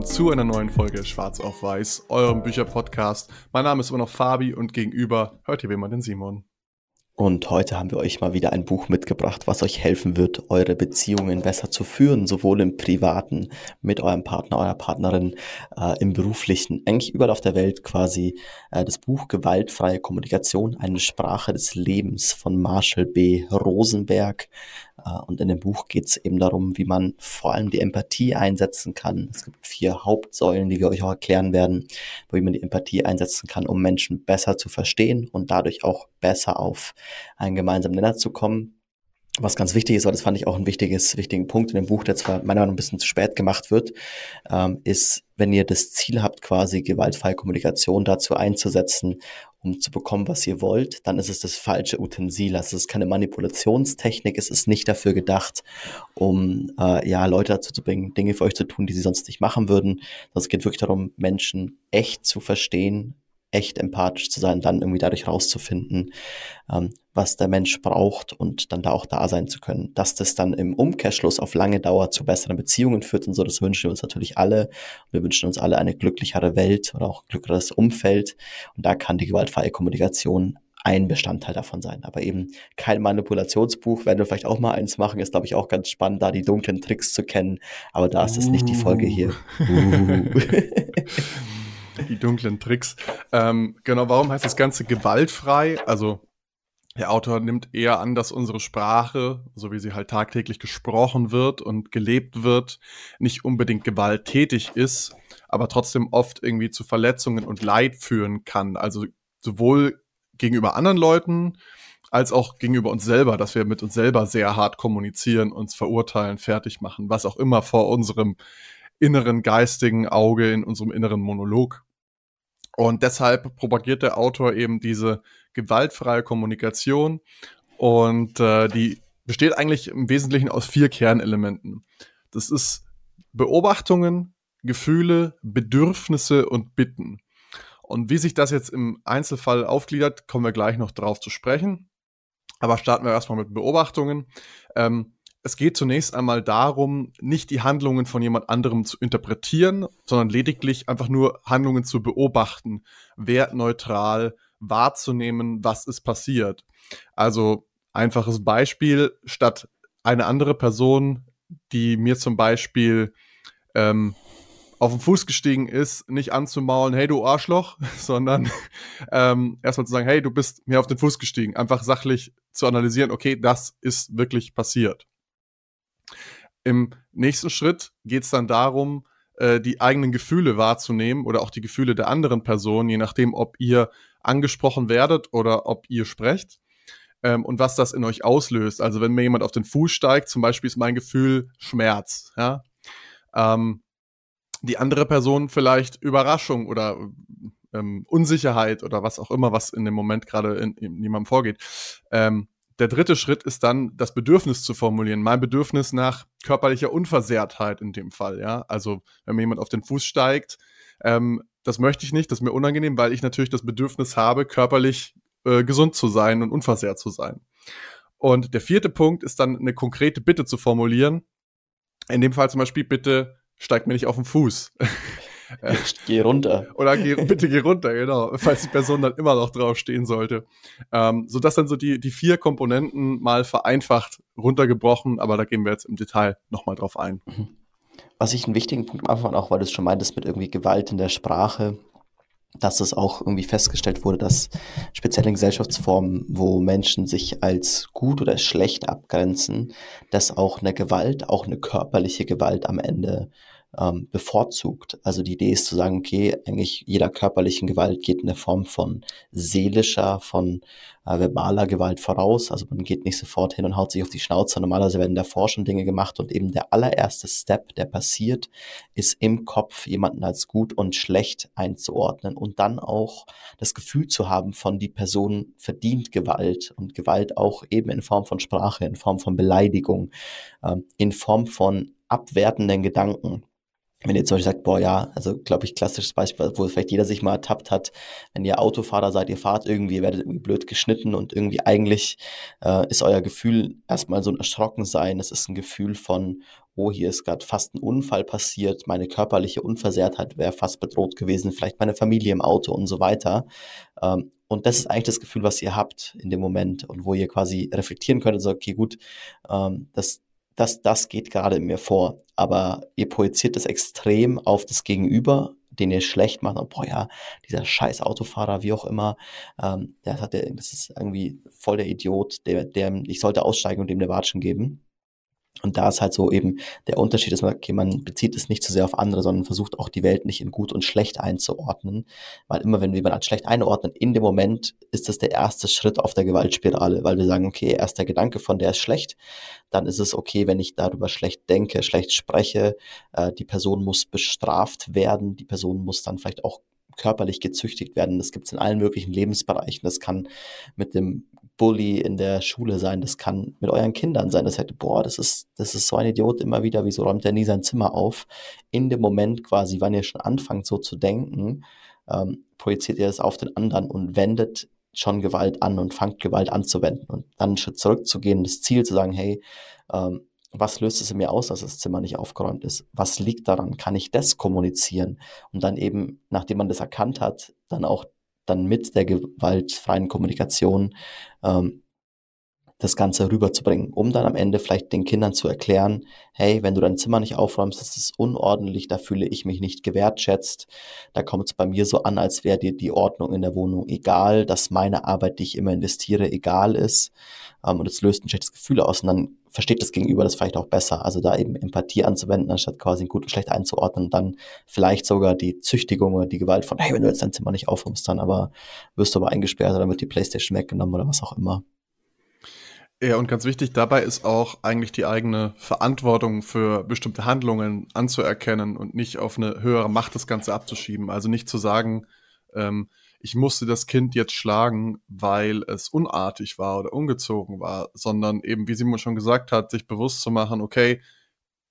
Willkommen zu einer neuen Folge Schwarz auf Weiß, eurem Bücherpodcast. Mein Name ist immer noch Fabi und gegenüber hört ihr wie immer den Simon. Und heute haben wir euch mal wieder ein Buch mitgebracht, was euch helfen wird, eure Beziehungen besser zu führen, sowohl im privaten, mit eurem Partner, eurer Partnerin, äh, im beruflichen, eigentlich überall auf der Welt quasi. Äh, das Buch Gewaltfreie Kommunikation, eine Sprache des Lebens von Marshall B. Rosenberg. Äh, und in dem Buch geht es eben darum, wie man vor allem die Empathie einsetzen kann. Es gibt vier Hauptsäulen, die wir euch auch erklären werden, wie man die Empathie einsetzen kann, um Menschen besser zu verstehen und dadurch auch besser auf einen gemeinsamen Nenner zu kommen. Was ganz wichtig ist, weil das fand ich auch ein wichtiges, wichtigen Punkt in dem Buch, der zwar meiner Meinung nach ein bisschen zu spät gemacht wird, ähm, ist, wenn ihr das Ziel habt, quasi gewaltfreie Kommunikation dazu einzusetzen, um zu bekommen, was ihr wollt, dann ist es das falsche Utensil. Also es ist keine Manipulationstechnik, es ist nicht dafür gedacht, um äh, ja Leute dazu zu bringen, Dinge für euch zu tun, die sie sonst nicht machen würden. Es geht wirklich darum, Menschen echt zu verstehen, echt empathisch zu sein, dann irgendwie dadurch rauszufinden, ähm, was der Mensch braucht und dann da auch da sein zu können. Dass das dann im Umkehrschluss auf lange Dauer zu besseren Beziehungen führt und so, das wünschen wir uns natürlich alle. Und wir wünschen uns alle eine glücklichere Welt oder auch ein glücklicheres Umfeld. Und da kann die gewaltfreie Kommunikation ein Bestandteil davon sein. Aber eben kein Manipulationsbuch, werden wir vielleicht auch mal eins machen, ist, glaube ich, auch ganz spannend, da die dunklen Tricks zu kennen. Aber da ist es uh. nicht die Folge hier. Uh. die dunklen Tricks. Ähm, genau, warum heißt das Ganze gewaltfrei? Also der Autor nimmt eher an, dass unsere Sprache, so wie sie halt tagtäglich gesprochen wird und gelebt wird, nicht unbedingt gewalttätig ist, aber trotzdem oft irgendwie zu Verletzungen und Leid führen kann. Also sowohl gegenüber anderen Leuten als auch gegenüber uns selber, dass wir mit uns selber sehr hart kommunizieren, uns verurteilen, fertig machen, was auch immer vor unserem inneren geistigen Auge, in unserem inneren Monolog und deshalb propagiert der Autor eben diese gewaltfreie Kommunikation und äh, die besteht eigentlich im Wesentlichen aus vier Kernelementen. Das ist Beobachtungen, Gefühle, Bedürfnisse und Bitten. Und wie sich das jetzt im Einzelfall aufgliedert, kommen wir gleich noch drauf zu sprechen. Aber starten wir erstmal mit Beobachtungen. Ähm, es geht zunächst einmal darum, nicht die Handlungen von jemand anderem zu interpretieren, sondern lediglich einfach nur Handlungen zu beobachten, wertneutral wahrzunehmen, was ist passiert. Also einfaches Beispiel, statt eine andere Person, die mir zum Beispiel ähm, auf den Fuß gestiegen ist, nicht anzumaulen, hey du Arschloch, sondern ähm, erstmal zu sagen, hey, du bist mir auf den Fuß gestiegen. Einfach sachlich zu analysieren, okay, das ist wirklich passiert. Im nächsten Schritt geht es dann darum, äh, die eigenen Gefühle wahrzunehmen oder auch die Gefühle der anderen Person, je nachdem, ob ihr angesprochen werdet oder ob ihr sprecht. Ähm, und was das in euch auslöst. Also wenn mir jemand auf den Fuß steigt, zum Beispiel ist mein Gefühl Schmerz. Ja? Ähm, die andere Person vielleicht Überraschung oder ähm, Unsicherheit oder was auch immer, was in dem Moment gerade in, in jemandem vorgeht. Ähm, der dritte Schritt ist dann, das Bedürfnis zu formulieren. Mein Bedürfnis nach körperlicher Unversehrtheit in dem Fall, ja. Also, wenn mir jemand auf den Fuß steigt, ähm, das möchte ich nicht, das ist mir unangenehm, weil ich natürlich das Bedürfnis habe, körperlich äh, gesund zu sein und unversehrt zu sein. Und der vierte Punkt ist dann eine konkrete Bitte zu formulieren. In dem Fall zum Beispiel, bitte steigt mir nicht auf den Fuß. Geh runter. Oder geh, bitte geh runter, genau, falls die Person dann immer noch draufstehen sollte. Ähm, so das sind so die, die vier Komponenten mal vereinfacht runtergebrochen, aber da gehen wir jetzt im Detail nochmal drauf ein. Mhm. Was ich einen wichtigen Punkt am Anfang auch, weil du es schon meintest mit irgendwie Gewalt in der Sprache, dass es auch irgendwie festgestellt wurde, dass spezielle Gesellschaftsformen, wo Menschen sich als gut oder schlecht abgrenzen, dass auch eine Gewalt, auch eine körperliche Gewalt am Ende ähm, bevorzugt. Also die Idee ist zu sagen, okay, eigentlich jeder körperlichen Gewalt geht eine Form von seelischer, von äh, verbaler Gewalt voraus. Also man geht nicht sofort hin und haut sich auf die Schnauze. Normalerweise werden davor schon Dinge gemacht und eben der allererste Step, der passiert, ist im Kopf jemanden als gut und schlecht einzuordnen und dann auch das Gefühl zu haben von die Person verdient Gewalt und Gewalt auch eben in Form von Sprache, in Form von Beleidigung, ähm, in Form von abwertenden Gedanken wenn ihr zum Beispiel sagt, boah, ja, also glaube ich, klassisches Beispiel, wo vielleicht jeder sich mal ertappt hat, wenn ihr Autofahrer seid, ihr fahrt irgendwie, ihr werdet irgendwie blöd geschnitten und irgendwie eigentlich äh, ist euer Gefühl erstmal so ein Erschrockensein. Es ist ein Gefühl von, oh, hier ist gerade fast ein Unfall passiert, meine körperliche Unversehrtheit wäre fast bedroht gewesen, vielleicht meine Familie im Auto und so weiter. Ähm, und das ist eigentlich das Gefühl, was ihr habt in dem Moment und wo ihr quasi reflektieren könnt und sagt, okay, gut, ähm, das, das, das geht gerade in mir vor. Aber ihr projiziert das extrem auf das Gegenüber, den ihr schlecht macht. Und, boah, ja, dieser scheiß Autofahrer, wie auch immer, ähm, der hat der, das ist irgendwie voll der Idiot, der, der, ich sollte aussteigen und dem der Watschen geben. Und da ist halt so eben der Unterschied, dass man, okay, man bezieht es nicht zu sehr auf andere, sondern versucht auch die Welt nicht in gut und schlecht einzuordnen. Weil immer, wenn wir jemanden als schlecht einordnen, in dem Moment ist das der erste Schritt auf der Gewaltspirale, weil wir sagen, okay, erst der Gedanke von der ist schlecht, dann ist es okay, wenn ich darüber schlecht denke, schlecht spreche, äh, die Person muss bestraft werden, die Person muss dann vielleicht auch körperlich gezüchtigt werden. Das gibt es in allen möglichen Lebensbereichen. Das kann mit dem Bully in der Schule sein, das kann mit euren Kindern sein. Das hätte, boah, das ist, das ist so ein Idiot immer wieder, wieso räumt er nie sein Zimmer auf? In dem Moment quasi, wann ihr schon anfangt, so zu denken, ähm, projiziert ihr das auf den anderen und wendet schon Gewalt an und fangt Gewalt anzuwenden und dann einen Schritt zurückzugehen, das Ziel zu sagen, hey, ähm, was löst es in mir aus, dass das Zimmer nicht aufgeräumt ist? Was liegt daran? Kann ich das kommunizieren? Und dann eben, nachdem man das erkannt hat, dann auch dann mit der gewaltfreien Kommunikation ähm, das Ganze rüberzubringen, um dann am Ende vielleicht den Kindern zu erklären, hey, wenn du dein Zimmer nicht aufräumst, das ist unordentlich, da fühle ich mich nicht gewertschätzt, da kommt es bei mir so an, als wäre dir die Ordnung in der Wohnung egal, dass meine Arbeit, die ich immer investiere, egal ist ähm, und es löst ein schlechtes Gefühl aus und dann versteht das Gegenüber das vielleicht auch besser. Also da eben Empathie anzuwenden, anstatt quasi gut und schlecht einzuordnen und dann vielleicht sogar die Züchtigung oder die Gewalt von, hey, wenn du jetzt dein Zimmer nicht aufräumst, dann aber wirst du aber eingesperrt oder wird die Playstation weggenommen oder was auch immer. Ja, und ganz wichtig dabei ist auch eigentlich die eigene Verantwortung für bestimmte Handlungen anzuerkennen und nicht auf eine höhere Macht das Ganze abzuschieben. Also nicht zu sagen, ähm, ich musste das Kind jetzt schlagen, weil es unartig war oder ungezogen war, sondern eben, wie Simon schon gesagt hat, sich bewusst zu machen, okay,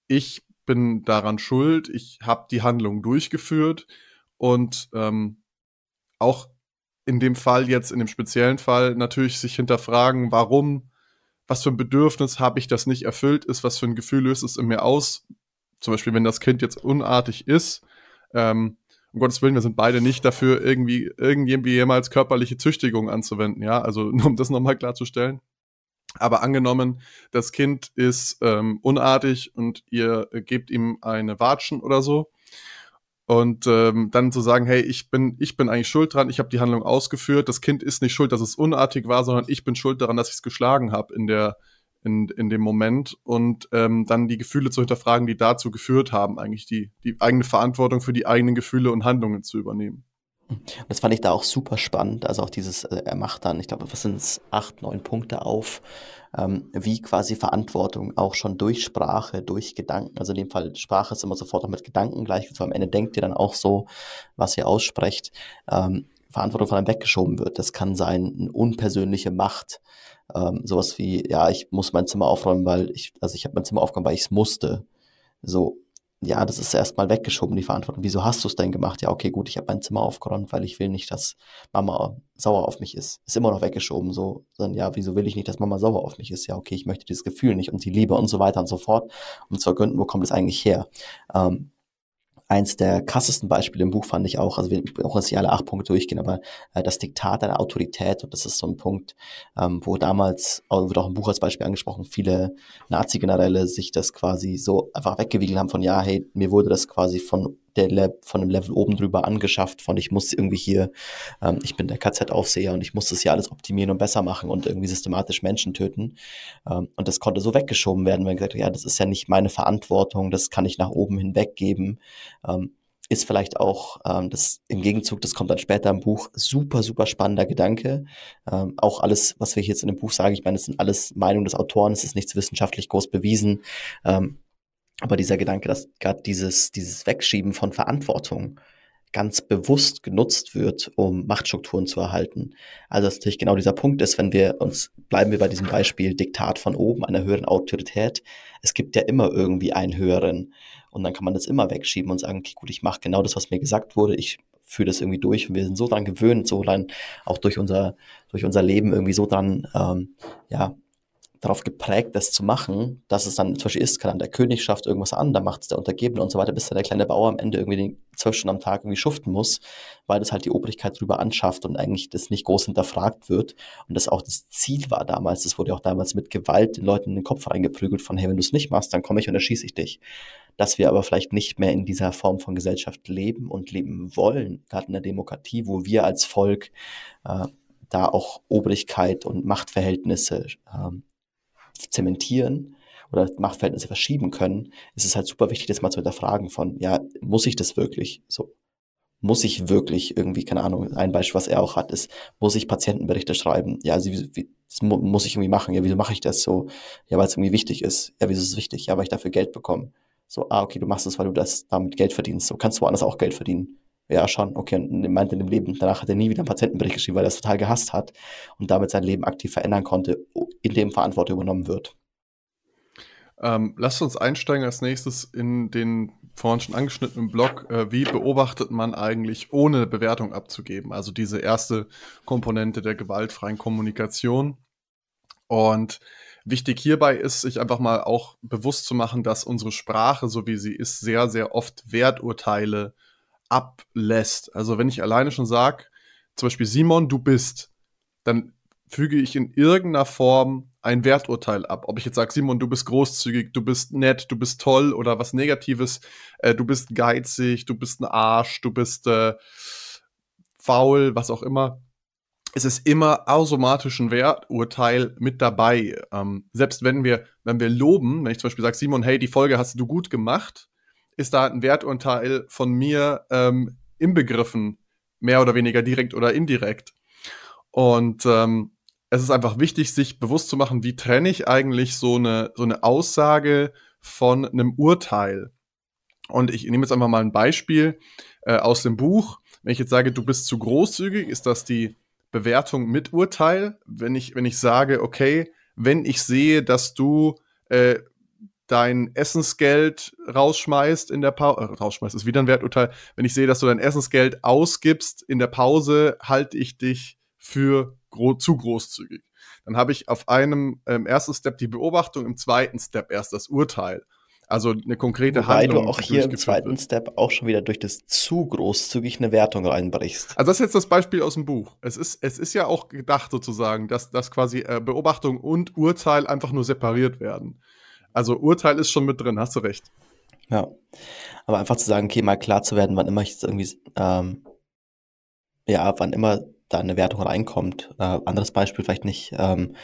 ich bin daran schuld, ich habe die Handlung durchgeführt und ähm, auch in dem Fall jetzt, in dem speziellen Fall, natürlich sich hinterfragen, warum was für ein Bedürfnis habe ich, das nicht erfüllt ist, was für ein Gefühl löst es in mir aus. Zum Beispiel, wenn das Kind jetzt unartig ist, ähm, um Gottes Willen, wir sind beide nicht dafür, irgendwie, irgendwie jemals körperliche Züchtigung anzuwenden, ja, also um das nochmal klarzustellen. Aber angenommen, das Kind ist ähm, unartig und ihr gebt ihm eine Watschen oder so, und ähm, dann zu sagen, hey, ich bin, ich bin eigentlich schuld dran, ich habe die Handlung ausgeführt, das Kind ist nicht schuld, dass es unartig war, sondern ich bin schuld daran, dass ich es geschlagen habe in der, in, in dem Moment und ähm, dann die Gefühle zu hinterfragen, die dazu geführt haben, eigentlich die, die eigene Verantwortung für die eigenen Gefühle und Handlungen zu übernehmen. Das fand ich da auch super spannend. Also auch dieses, äh, er macht dann, ich glaube, was sind es, acht, neun Punkte auf, ähm, wie quasi Verantwortung auch schon durch Sprache, durch Gedanken, also in dem Fall Sprache ist immer sofort auch mit Gedanken gleich, also am Ende denkt ihr dann auch so, was ihr aussprecht, ähm, Verantwortung von einem weggeschoben wird. Das kann sein, eine unpersönliche Macht, ähm, sowas wie, ja, ich muss mein Zimmer aufräumen, weil ich, also ich habe mein Zimmer aufgeräumt, weil ich es musste. So, ja, das ist erstmal weggeschoben, die Verantwortung. Wieso hast du es denn gemacht? Ja, okay, gut, ich habe mein Zimmer aufgeräumt, weil ich will nicht, dass Mama sauer auf mich ist. Ist immer noch weggeschoben, so. Dann, ja, wieso will ich nicht, dass Mama sauer auf mich ist? Ja, okay, ich möchte dieses Gefühl nicht und die Liebe und so weiter und so fort. Um zu ergründen, wo kommt es eigentlich her? Ähm, eins der krassesten Beispiele im Buch fand ich auch, also wir brauchen jetzt nicht alle acht Punkte durchgehen, aber äh, das Diktat einer Autorität, und das ist so ein Punkt, ähm, wo damals, wird auch im Buch als Beispiel angesprochen, viele Nazi-Generäle sich das quasi so einfach weggewiegelt haben von, ja, hey, mir wurde das quasi von der Le von einem Level oben drüber angeschafft, von ich muss irgendwie hier, ähm, ich bin der KZ-Aufseher und ich muss das hier alles optimieren und besser machen und irgendwie systematisch Menschen töten. Ähm, und das konnte so weggeschoben werden, wenn gesagt, ja, das ist ja nicht meine Verantwortung, das kann ich nach oben hinweg geben. Ähm, ist vielleicht auch ähm, das im Gegenzug, das kommt dann später im Buch, super, super spannender Gedanke. Ähm, auch alles, was wir jetzt in dem Buch sagen, ich meine, das sind alles Meinungen des Autoren, es ist nichts wissenschaftlich groß bewiesen. Ähm, aber dieser Gedanke, dass gerade dieses, dieses Wegschieben von Verantwortung ganz bewusst genutzt wird, um Machtstrukturen zu erhalten. Also dass natürlich genau dieser Punkt ist, wenn wir uns, bleiben wir bei diesem Beispiel Diktat von oben, einer höheren Autorität. Es gibt ja immer irgendwie einen höheren. Und dann kann man das immer wegschieben und sagen, okay, gut, ich mache genau das, was mir gesagt wurde. Ich führe das irgendwie durch und wir sind so dran gewöhnt, so dann auch durch unser, durch unser Leben irgendwie so dran, ähm, ja, darauf geprägt, das zu machen, dass es dann zum Beispiel ist, kann dann der König schafft irgendwas an, dann macht es der Untergebene und so weiter, bis dann der kleine Bauer am Ende irgendwie zwölf Stunden am Tag irgendwie schuften muss, weil das halt die Obrigkeit drüber anschafft und eigentlich das nicht groß hinterfragt wird. Und das auch das Ziel war damals, das wurde auch damals mit Gewalt den Leuten in den Kopf reingeprügelt von, hey, wenn du es nicht machst, dann komme ich und erschieße ich dich. Dass wir aber vielleicht nicht mehr in dieser Form von Gesellschaft leben und leben wollen, gerade in der Demokratie, wo wir als Volk äh, da auch Obrigkeit und Machtverhältnisse ähm, zementieren oder Machtverhältnisse verschieben können, ist es halt super wichtig, das mal zu hinterfragen von, ja, muss ich das wirklich so? Muss ich wirklich irgendwie, keine Ahnung, ein Beispiel, was er auch hat, ist, muss ich Patientenberichte schreiben? Ja, also, wie, das muss ich irgendwie machen. Ja, wieso mache ich das so? Ja, weil es irgendwie wichtig ist. Ja, wieso ist es wichtig? Ja, weil ich dafür Geld bekomme. So, ah, okay, du machst es, weil du das damit Geld verdienst. So, kannst du woanders auch Geld verdienen. Ja, schon, okay. Und meinte in dem Leben, danach hat er nie wieder einen Patientenbericht geschrieben, weil er es total gehasst hat und damit sein Leben aktiv verändern konnte, in dem Verantwortung übernommen wird. Ähm, lasst uns einsteigen als nächstes in den vorhin schon angeschnittenen Blog. Äh, wie beobachtet man eigentlich, ohne Bewertung abzugeben? Also diese erste Komponente der gewaltfreien Kommunikation. Und wichtig hierbei ist, sich einfach mal auch bewusst zu machen, dass unsere Sprache, so wie sie ist, sehr, sehr oft Werturteile ablässt. Also wenn ich alleine schon sage, zum Beispiel Simon, du bist, dann füge ich in irgendeiner Form ein Werturteil ab. Ob ich jetzt sage, Simon, du bist großzügig, du bist nett, du bist toll oder was Negatives, äh, du bist geizig, du bist ein Arsch, du bist äh, faul, was auch immer. Es ist immer automatisch ein Werturteil mit dabei. Ähm, selbst wenn wir, wenn wir loben, wenn ich zum Beispiel sage, Simon, hey, die Folge hast du gut gemacht, ist da ein Werturteil von mir ähm, inbegriffen, mehr oder weniger direkt oder indirekt. Und ähm, es ist einfach wichtig, sich bewusst zu machen, wie trenne ich eigentlich so eine, so eine Aussage von einem Urteil. Und ich nehme jetzt einfach mal ein Beispiel äh, aus dem Buch. Wenn ich jetzt sage, du bist zu großzügig, ist das die Bewertung mit Urteil. Wenn ich, wenn ich sage, okay, wenn ich sehe, dass du äh, dein Essensgeld rausschmeißt in der Pause, äh, rausschmeißt ist wieder ein Werturteil. Wenn ich sehe, dass du dein Essensgeld ausgibst in der Pause, halte ich dich für gro zu großzügig. Dann habe ich auf einem ähm, ersten Step die Beobachtung, im zweiten Step erst das Urteil. Also eine konkrete Wobei Handlung. du auch hier im zweiten wird. Step auch schon wieder durch das zu großzügig eine Wertung reinbrichst. Also das ist jetzt das Beispiel aus dem Buch. Es ist, es ist ja auch gedacht sozusagen, dass, dass quasi äh, Beobachtung und Urteil einfach nur separiert werden. Also Urteil ist schon mit drin, hast du recht. Ja. Aber einfach zu sagen, okay, mal klar zu werden, wann immer ich irgendwie, ähm, ja, wann immer da eine Wertung reinkommt. Äh, anderes Beispiel vielleicht nicht. Ähm,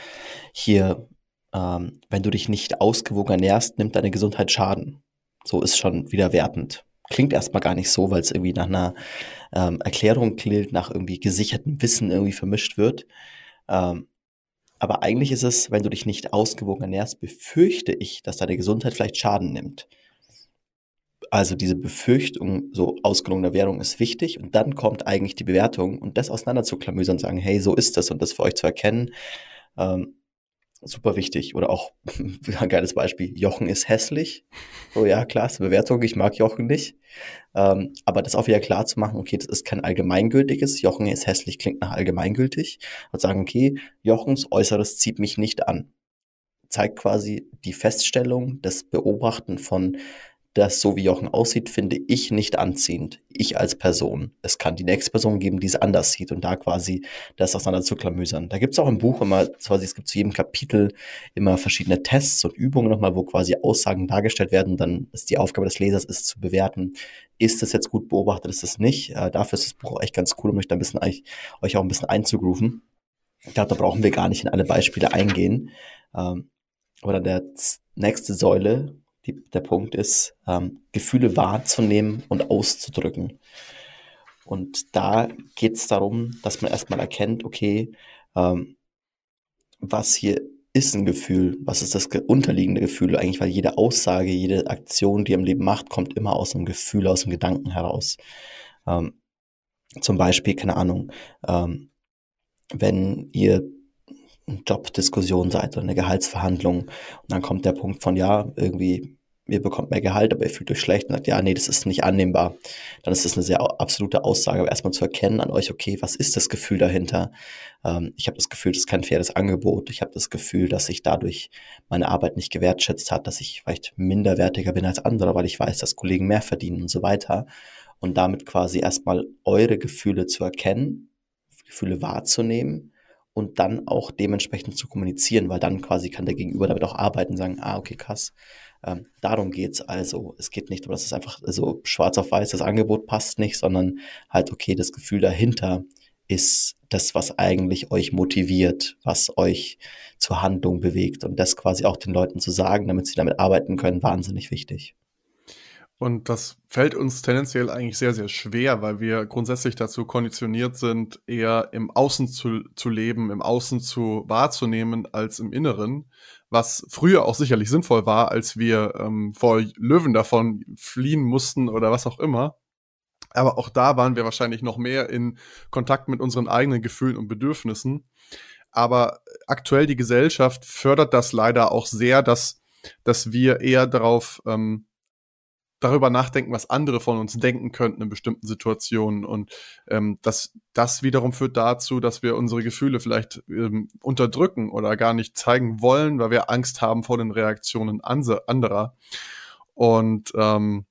hier, ähm, wenn du dich nicht ausgewogen ernährst, nimmt deine Gesundheit Schaden. So ist schon wieder wertend. Klingt erstmal gar nicht so, weil es irgendwie nach einer ähm, Erklärung klingt, nach irgendwie gesichertem Wissen irgendwie vermischt wird. Ähm, aber eigentlich ist es, wenn du dich nicht ausgewogen ernährst, befürchte ich, dass deine Gesundheit vielleicht Schaden nimmt. Also diese Befürchtung so ausgelungener Währung ist wichtig und dann kommt eigentlich die Bewertung und das auseinander zu klamüsern und sagen, hey, so ist das und das für euch zu erkennen, ähm, super wichtig. Oder auch ein geiles Beispiel, Jochen ist hässlich. So, ja, klar, ist eine Bewertung, ich mag Jochen nicht. Ähm, aber das auch wieder klar zu machen, okay, das ist kein allgemeingültiges, Jochen ist hässlich, klingt nach allgemeingültig. Und sagen, okay, Jochens Äußeres zieht mich nicht an. Zeigt quasi die Feststellung, das Beobachten von das, so wie Jochen aussieht, finde ich nicht anziehend. Ich als Person. Es kann die nächste Person geben, die es anders sieht und da quasi das auseinander zu klamüsern. Da gibt es auch im Buch immer, quasi, es gibt zu jedem Kapitel immer verschiedene Tests und Übungen nochmal, wo quasi Aussagen dargestellt werden. Dann ist die Aufgabe des Lesers, ist zu bewerten, ist das jetzt gut beobachtet, ist das nicht. Äh, dafür ist das Buch echt ganz cool, um euch da ein bisschen, euch auch ein bisschen einzugrooven. Ich glaube, da brauchen wir gar nicht in alle Beispiele eingehen. Ähm, dann der nächste Säule, die, der Punkt ist, ähm, Gefühle wahrzunehmen und auszudrücken. Und da geht es darum, dass man erstmal erkennt, okay, ähm, was hier ist ein Gefühl, was ist das unterliegende Gefühl eigentlich, weil jede Aussage, jede Aktion, die ihr im Leben macht, kommt immer aus einem Gefühl, aus einem Gedanken heraus. Ähm, zum Beispiel, keine Ahnung, ähm, wenn ihr Jobdiskussion seid oder eine Gehaltsverhandlung und dann kommt der Punkt von, ja, irgendwie ihr bekommt mehr Gehalt, aber ihr fühlt euch schlecht und sagt, ja, nee, das ist nicht annehmbar, dann ist das eine sehr absolute Aussage, aber erstmal zu erkennen an euch, okay, was ist das Gefühl dahinter? Ähm, ich habe das Gefühl, das ist kein faires Angebot. Ich habe das Gefühl, dass sich dadurch meine Arbeit nicht gewertschätzt hat, dass ich vielleicht minderwertiger bin als andere, weil ich weiß, dass Kollegen mehr verdienen und so weiter. Und damit quasi erstmal eure Gefühle zu erkennen, Gefühle wahrzunehmen und dann auch dementsprechend zu kommunizieren, weil dann quasi kann der Gegenüber damit auch arbeiten, sagen, ah, okay, krass, ähm, darum geht's also. Es geht nicht um, dass es einfach so schwarz auf weiß, das Angebot passt nicht, sondern halt, okay, das Gefühl dahinter ist das, was eigentlich euch motiviert, was euch zur Handlung bewegt. Und das quasi auch den Leuten zu sagen, damit sie damit arbeiten können, wahnsinnig wichtig. Und das fällt uns tendenziell eigentlich sehr, sehr schwer, weil wir grundsätzlich dazu konditioniert sind, eher im Außen zu, zu leben, im Außen zu wahrzunehmen als im Inneren was früher auch sicherlich sinnvoll war, als wir ähm, vor Löwen davon fliehen mussten oder was auch immer. Aber auch da waren wir wahrscheinlich noch mehr in Kontakt mit unseren eigenen Gefühlen und Bedürfnissen. Aber aktuell die Gesellschaft fördert das leider auch sehr, dass, dass wir eher darauf ähm, darüber nachdenken, was andere von uns denken könnten in bestimmten Situationen. Und ähm, das, das wiederum führt dazu, dass wir unsere Gefühle vielleicht ähm, unterdrücken oder gar nicht zeigen wollen, weil wir Angst haben vor den Reaktionen anderer. Und ähm,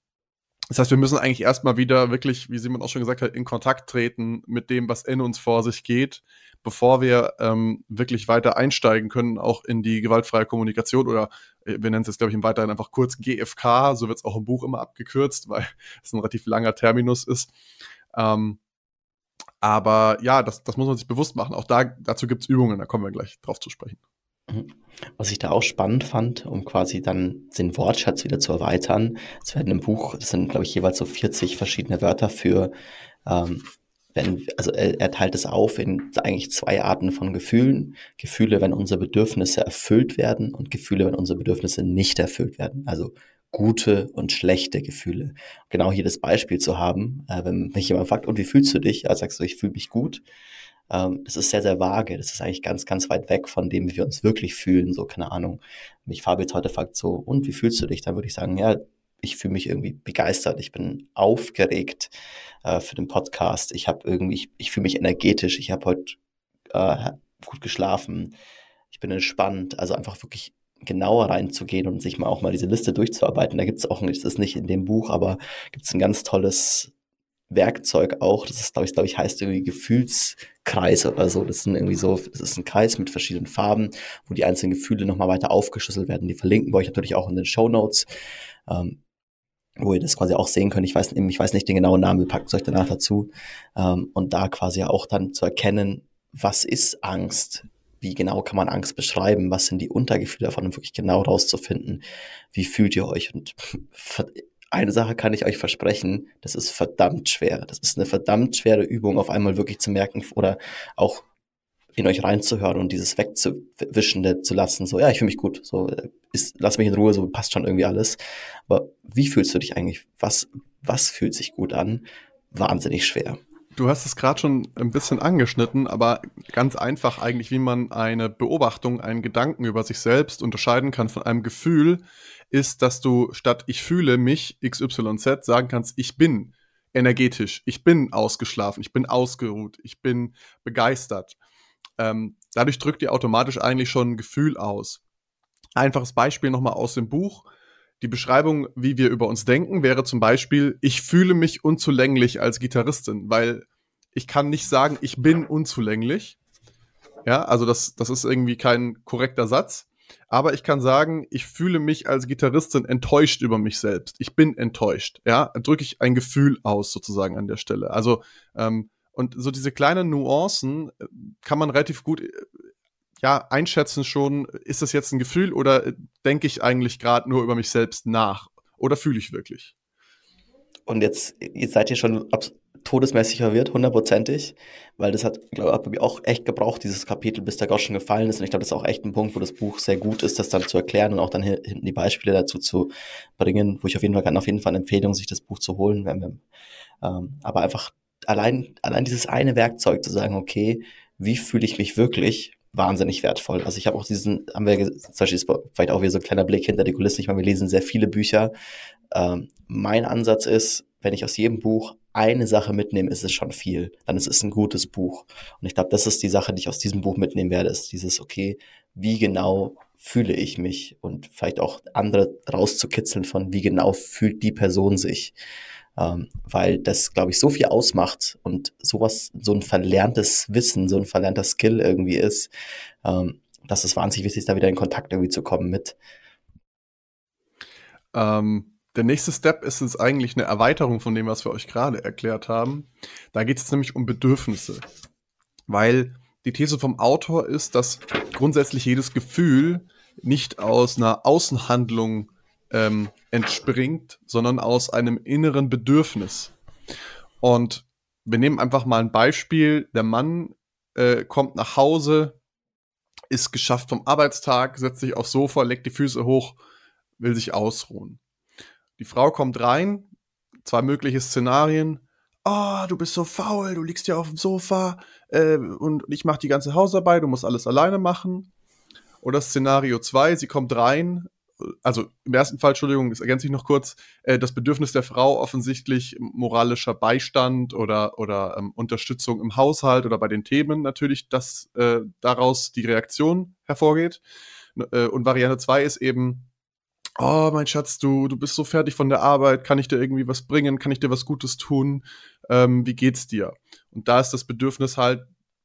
das heißt, wir müssen eigentlich erstmal wieder wirklich, wie Simon auch schon gesagt hat, in Kontakt treten mit dem, was in uns vor sich geht, bevor wir ähm, wirklich weiter einsteigen können, auch in die gewaltfreie Kommunikation oder äh, wir nennen es jetzt, glaube ich, im Weiteren einfach kurz GFK, so wird es auch im Buch immer abgekürzt, weil es ein relativ langer Terminus ist. Ähm, aber ja, das, das muss man sich bewusst machen. Auch da, dazu gibt es Übungen, da kommen wir gleich drauf zu sprechen. Was ich da auch spannend fand, um quasi dann den Wortschatz wieder zu erweitern, es werden im Buch, das sind, glaube ich, jeweils so 40 verschiedene Wörter für ähm, wenn, also er, er teilt es auf in eigentlich zwei Arten von Gefühlen. Gefühle, wenn unsere Bedürfnisse erfüllt werden und Gefühle, wenn unsere Bedürfnisse nicht erfüllt werden. Also gute und schlechte Gefühle. Genau hier das Beispiel zu haben, äh, wenn mich jemand fragt, und wie fühlst du dich? Ja, sagst du, ich fühle mich gut. Ähm, das ist sehr, sehr vage. Das ist eigentlich ganz, ganz weit weg von dem, wie wir uns wirklich fühlen. So, keine Ahnung. Mich Fabi jetzt heute fragt, so, und wie fühlst du dich? Dann würde ich sagen, ja, ich fühle mich irgendwie begeistert, ich bin aufgeregt äh, für den Podcast, ich habe irgendwie, ich, ich fühle mich energetisch, ich habe heute äh, gut geschlafen, ich bin entspannt, also einfach wirklich genauer reinzugehen und sich mal auch mal diese Liste durchzuarbeiten. Da gibt es auch, das ist nicht in dem Buch, aber gibt es ein ganz tolles Werkzeug auch, das ist, glaube ich, glaube ich, heißt irgendwie Gefühlskreise oder so. Das sind irgendwie so, das ist ein Kreis mit verschiedenen Farben, wo die einzelnen Gefühle nochmal weiter aufgeschlüsselt werden. Die verlinken wir euch natürlich auch in den Show Notes. Ähm, wo ihr das quasi auch sehen könnt. Ich weiß, ich weiß nicht den genauen Namen, wir packen es euch danach dazu. Ähm, und da quasi auch dann zu erkennen, was ist Angst? Wie genau kann man Angst beschreiben? Was sind die Untergefühle davon, um wirklich genau rauszufinden, wie fühlt ihr euch? Und eine Sache kann ich euch versprechen, das ist verdammt schwer. Das ist eine verdammt schwere Übung, auf einmal wirklich zu merken oder auch in euch reinzuhören und dieses wegzuwischen zu lassen, so, ja, ich fühle mich gut, so, ist, lass mich in Ruhe, so passt schon irgendwie alles. Aber wie fühlst du dich eigentlich? Was, was fühlt sich gut an? Wahnsinnig schwer. Du hast es gerade schon ein bisschen angeschnitten, aber ganz einfach eigentlich, wie man eine Beobachtung, einen Gedanken über sich selbst unterscheiden kann von einem Gefühl, ist, dass du statt ich fühle mich XYZ sagen kannst, ich bin energetisch, ich bin ausgeschlafen, ich bin ausgeruht, ich bin begeistert. Ähm, dadurch drückt ihr automatisch eigentlich schon ein Gefühl aus. Einfaches Beispiel nochmal aus dem Buch. Die Beschreibung, wie wir über uns denken, wäre zum Beispiel, ich fühle mich unzulänglich als Gitarristin, weil ich kann nicht sagen, ich bin unzulänglich. Ja, also das, das ist irgendwie kein korrekter Satz. Aber ich kann sagen, ich fühle mich als Gitarristin enttäuscht über mich selbst. Ich bin enttäuscht. Ja, drücke ich ein Gefühl aus sozusagen an der Stelle. Also ähm, und so diese kleinen Nuancen äh, kann man relativ gut äh, ja, einschätzen schon, ist das jetzt ein Gefühl oder denke ich eigentlich gerade nur über mich selbst nach? Oder fühle ich wirklich? Und jetzt, jetzt seid ihr schon todesmäßig verwirrt, hundertprozentig, weil das hat, glaube ich, auch echt gebraucht, dieses Kapitel, bis der Groschen gefallen ist. Und ich glaube, das ist auch echt ein Punkt, wo das Buch sehr gut ist, das dann zu erklären und auch dann hinten die Beispiele dazu zu bringen, wo ich auf jeden Fall kann, auf jeden Fall eine Empfehlung, sich das Buch zu holen. Wenn wir, ähm, aber einfach allein, allein dieses eine Werkzeug zu sagen, okay, wie fühle ich mich wirklich, wahnsinnig wertvoll. Also ich habe auch diesen, haben wir zum Beispiel vielleicht auch wieder so ein kleiner Blick hinter die Kulissen. Ich meine, wir lesen sehr viele Bücher. Ähm, mein Ansatz ist, wenn ich aus jedem Buch eine Sache mitnehme, ist es schon viel. Dann ist es ein gutes Buch. Und ich glaube, das ist die Sache, die ich aus diesem Buch mitnehmen werde, ist dieses, okay, wie genau fühle ich mich und vielleicht auch andere rauszukitzeln von, wie genau fühlt die Person sich ähm, weil das, glaube ich, so viel ausmacht und sowas, so ein verlerntes Wissen, so ein verlernter Skill irgendwie ist, ähm, dass es wahnsinnig wichtig ist, da wieder in Kontakt irgendwie zu kommen mit. Ähm, der nächste Step ist es eigentlich eine Erweiterung von dem, was wir euch gerade erklärt haben. Da geht es nämlich um Bedürfnisse. Weil die These vom Autor ist, dass grundsätzlich jedes Gefühl nicht aus einer Außenhandlung ähm, entspringt, sondern aus einem inneren Bedürfnis. Und wir nehmen einfach mal ein Beispiel. Der Mann äh, kommt nach Hause, ist geschafft vom Arbeitstag, setzt sich aufs Sofa, legt die Füße hoch, will sich ausruhen. Die Frau kommt rein, zwei mögliche Szenarien. Oh, du bist so faul, du liegst ja auf dem Sofa äh, und ich mache die ganze Hausarbeit, du musst alles alleine machen. Oder Szenario 2, sie kommt rein, also im ersten Fall, Entschuldigung, das ergänze ich noch kurz, äh, das Bedürfnis der Frau offensichtlich moralischer Beistand oder, oder ähm, Unterstützung im Haushalt oder bei den Themen natürlich, dass äh, daraus die Reaktion hervorgeht. Äh, und Variante 2 ist eben, oh mein Schatz, du, du bist so fertig von der Arbeit, kann ich dir irgendwie was bringen, kann ich dir was Gutes tun, ähm, wie geht's dir? Und da ist das Bedürfnis halt,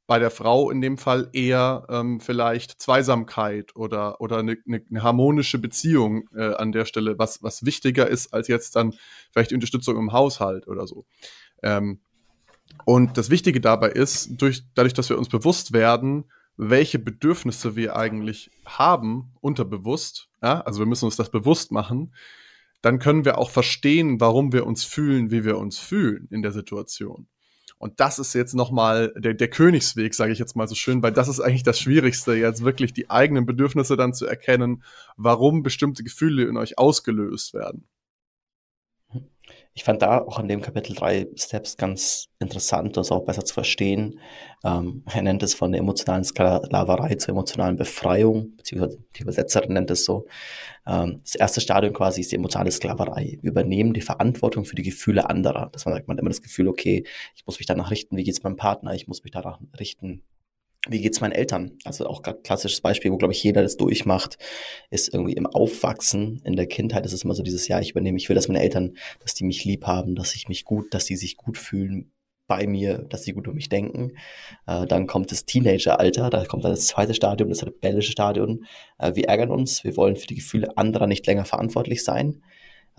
bei der Frau in dem Fall eher ähm, vielleicht Zweisamkeit oder, oder eine, eine, eine harmonische Beziehung äh, an der Stelle, was, was wichtiger ist als jetzt dann vielleicht Unterstützung im Haushalt oder so. Ähm, und das Wichtige dabei ist, durch, dadurch, dass wir uns bewusst werden, welche Bedürfnisse wir eigentlich haben, unterbewusst, ja, also wir müssen uns das bewusst machen, dann können wir auch verstehen, warum wir uns fühlen, wie wir uns fühlen in der Situation. Und das ist jetzt nochmal der, der Königsweg, sage ich jetzt mal so schön, weil das ist eigentlich das Schwierigste, jetzt wirklich die eigenen Bedürfnisse dann zu erkennen, warum bestimmte Gefühle in euch ausgelöst werden. Ich fand da auch in dem Kapitel drei Steps ganz interessant, das auch besser zu verstehen. Ähm, er nennt es von der emotionalen Sklaverei zur emotionalen Befreiung, beziehungsweise die Übersetzerin nennt es so. Ähm, das erste Stadium quasi ist die emotionale Sklaverei. Wir übernehmen die Verantwortung für die Gefühle anderer. Dass man sagt, man hat immer das Gefühl, okay, ich muss mich danach richten, wie geht es meinem Partner, ich muss mich danach richten, wie geht's meinen Eltern? Also auch klassisches Beispiel, wo glaube ich jeder das durchmacht, ist irgendwie im Aufwachsen in der Kindheit ist es immer so dieses Jahr, ich übernehme, ich will, dass meine Eltern, dass die mich lieb haben, dass ich mich gut, dass die sich gut fühlen bei mir, dass sie gut um mich denken. Äh, dann kommt das Teenageralter, da kommt dann das zweite Stadium, das rebellische Stadium. Äh, wir ärgern uns, wir wollen für die Gefühle anderer nicht länger verantwortlich sein.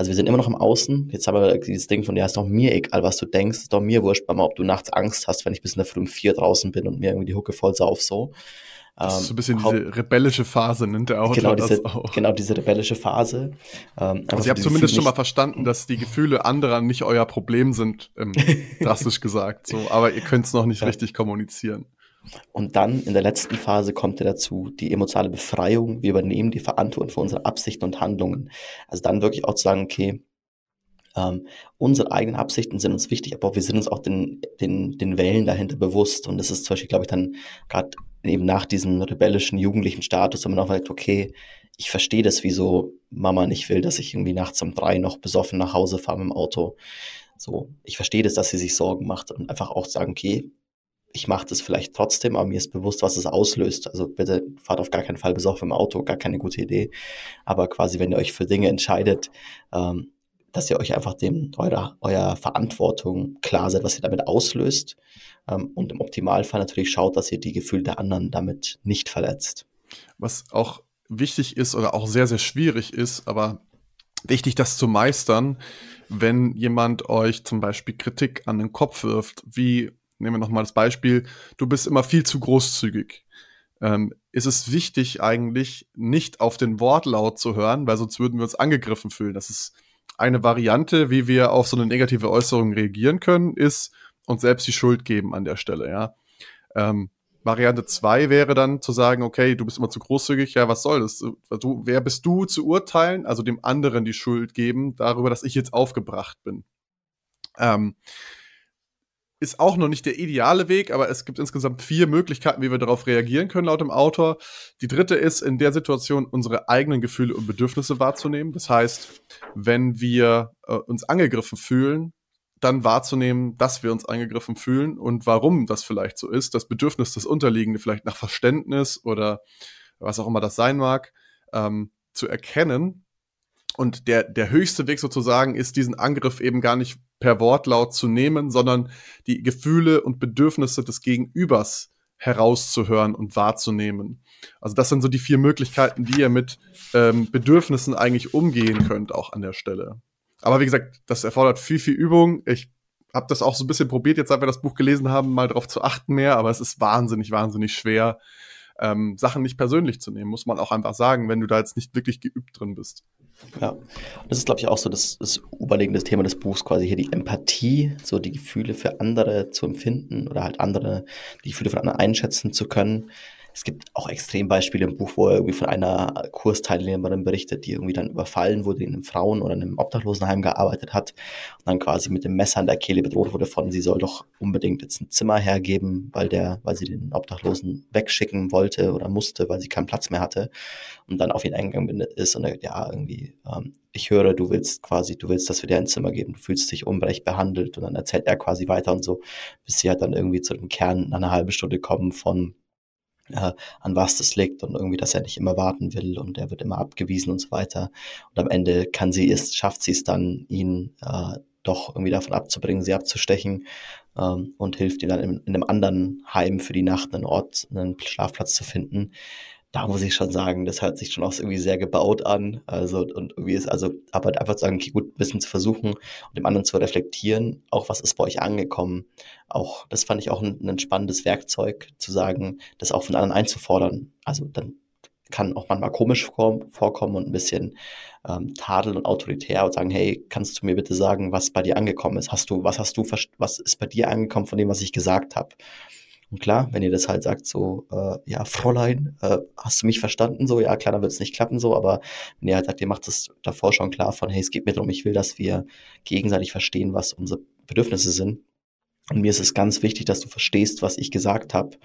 Also wir sind immer noch im Außen. Jetzt haben wir dieses Ding von, ja, ist doch mir egal, was du denkst, ist doch mir wurscht, Mama, ob du nachts Angst hast, wenn ich bis in der Früh um vier draußen bin und mir irgendwie die Hucke voll sauf, so. Das ist so ein bisschen diese rebellische Phase, nennt der Autor genau diese, das auch. Genau, diese rebellische Phase. Ähm, also ihr habt zumindest schon mal verstanden, dass die Gefühle anderer nicht euer Problem sind, ähm, drastisch gesagt. So, aber ihr könnt es noch nicht ja. richtig kommunizieren. Und dann in der letzten Phase kommt ja dazu die emotionale Befreiung. Wir übernehmen die Verantwortung für unsere Absichten und Handlungen. Also dann wirklich auch zu sagen, okay, ähm, unsere eigenen Absichten sind uns wichtig, aber wir sind uns auch den, den, den Wellen dahinter bewusst. Und das ist zum Beispiel, glaube ich, dann gerade eben nach diesem rebellischen jugendlichen Status, wenn man auch sagt, okay, ich verstehe das, wieso Mama nicht will, dass ich irgendwie nachts um drei noch besoffen nach Hause fahre mit dem Auto. So, ich verstehe das, dass sie sich Sorgen macht und einfach auch sagen, okay, ich mache das vielleicht trotzdem, aber mir ist bewusst, was es auslöst. Also bitte fahrt auf gar keinen Fall besoffen im Auto, gar keine gute Idee. Aber quasi, wenn ihr euch für Dinge entscheidet, ähm, dass ihr euch einfach dem eurer, eurer Verantwortung klar seid, was ihr damit auslöst. Ähm, und im Optimalfall natürlich schaut, dass ihr die Gefühle der anderen damit nicht verletzt. Was auch wichtig ist oder auch sehr, sehr schwierig ist, aber wichtig, das zu meistern, wenn jemand euch zum Beispiel Kritik an den Kopf wirft, wie nehmen wir nochmal das Beispiel, du bist immer viel zu großzügig. Ähm, ist es wichtig eigentlich nicht auf den Wortlaut zu hören, weil sonst würden wir uns angegriffen fühlen. Das ist eine Variante, wie wir auf so eine negative Äußerung reagieren können, ist und selbst die Schuld geben an der Stelle, ja. Ähm, Variante 2 wäre dann zu sagen, okay, du bist immer zu großzügig, ja, was soll das? Du, wer bist du zu urteilen, also dem anderen die Schuld geben darüber, dass ich jetzt aufgebracht bin? Ähm, ist auch noch nicht der ideale Weg, aber es gibt insgesamt vier Möglichkeiten, wie wir darauf reagieren können, laut dem Autor. Die dritte ist, in der Situation unsere eigenen Gefühle und Bedürfnisse wahrzunehmen. Das heißt, wenn wir äh, uns angegriffen fühlen, dann wahrzunehmen, dass wir uns angegriffen fühlen und warum das vielleicht so ist. Das Bedürfnis, das Unterliegende vielleicht nach Verständnis oder was auch immer das sein mag, ähm, zu erkennen. Und der, der höchste Weg sozusagen ist, diesen Angriff eben gar nicht per Wortlaut zu nehmen, sondern die Gefühle und Bedürfnisse des Gegenübers herauszuhören und wahrzunehmen. Also das sind so die vier Möglichkeiten, wie ihr mit ähm, Bedürfnissen eigentlich umgehen könnt, auch an der Stelle. Aber wie gesagt, das erfordert viel, viel Übung. Ich habe das auch so ein bisschen probiert, jetzt seit wir das Buch gelesen haben, mal darauf zu achten mehr, aber es ist wahnsinnig, wahnsinnig schwer, ähm, Sachen nicht persönlich zu nehmen, muss man auch einfach sagen, wenn du da jetzt nicht wirklich geübt drin bist. Ja, das ist, glaube ich, auch so das, das überlegende Thema des Buchs, quasi hier die Empathie, so die Gefühle für andere zu empfinden oder halt andere, die Gefühle von anderen einschätzen zu können es gibt auch Extrembeispiele im Buch, wo er irgendwie von einer Kursteilnehmerin berichtet, die irgendwie dann überfallen wurde, in einem Frauen- oder einem Obdachlosenheim gearbeitet hat und dann quasi mit dem Messer in der Kehle bedroht wurde von, sie soll doch unbedingt jetzt ein Zimmer hergeben, weil der, weil sie den Obdachlosen wegschicken wollte oder musste, weil sie keinen Platz mehr hatte und dann auf ihn eingegangen ist und er, ja, irgendwie, ähm, ich höre, du willst quasi, du willst, dass wir dir ein Zimmer geben, du fühlst dich unrecht behandelt und dann erzählt er quasi weiter und so, bis sie halt dann irgendwie zu dem Kern nach einer halben Stunde kommen von, äh, an was das liegt und irgendwie, dass er nicht immer warten will und er wird immer abgewiesen und so weiter. Und am Ende kann sie es, schafft sie es dann, ihn äh, doch irgendwie davon abzubringen, sie abzustechen ähm, und hilft ihm dann in, in, einem anderen Heim für die Nacht einen Ort, einen Schlafplatz zu finden, da muss ich schon sagen, das hört sich schon auch irgendwie sehr gebaut an. Also, und irgendwie ist, also, aber einfach zu sagen, okay, gut, ein bisschen zu versuchen und dem anderen zu reflektieren, auch was ist bei euch angekommen. Auch, das fand ich auch ein, ein spannendes Werkzeug, zu sagen, das auch von anderen einzufordern. Also, dann kann auch manchmal komisch vorkommen und ein bisschen ähm, tadel und autoritär und sagen, hey, kannst du mir bitte sagen, was bei dir angekommen ist? Hast du, was hast du, was ist bei dir angekommen von dem, was ich gesagt habe? Und klar, wenn ihr das halt sagt, so, äh, ja, Fräulein, äh, hast du mich verstanden? So, ja, klar, dann wird es nicht klappen, so, aber wenn ihr halt sagt, ihr macht es davor schon klar von, hey, es geht mir darum, ich will, dass wir gegenseitig verstehen, was unsere Bedürfnisse sind. Und mir ist es ganz wichtig, dass du verstehst, was ich gesagt habe,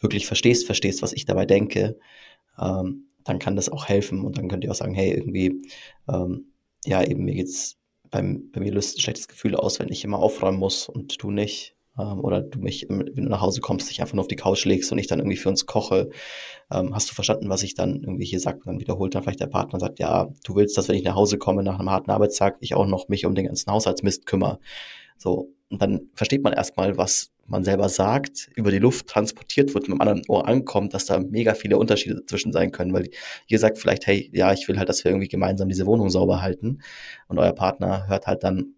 wirklich verstehst, verstehst, was ich dabei denke, ähm, dann kann das auch helfen und dann könnt ihr auch sagen, hey, irgendwie, ähm, ja, eben mir geht's beim, bei mir löst ein schlechtes Gefühl aus, wenn ich immer aufräumen muss und du nicht ähm, oder du mich, wenn du nach Hause kommst, dich einfach nur auf die Couch legst und ich dann irgendwie für uns koche. Ähm, hast du verstanden, was ich dann irgendwie hier sage? Dann wiederholt dann vielleicht der Partner und sagt, ja, du willst, dass wenn ich nach Hause komme nach einem harten Arbeitstag, ich auch noch mich um den ganzen Haushaltsmist kümmere. So, und dann versteht man erstmal, was man selber sagt, über die Luft transportiert wird, mit dem anderen Ohr ankommt, dass da mega viele Unterschiede zwischen sein können, weil ihr sagt vielleicht, hey, ja, ich will halt, dass wir irgendwie gemeinsam diese Wohnung sauber halten und euer Partner hört halt dann,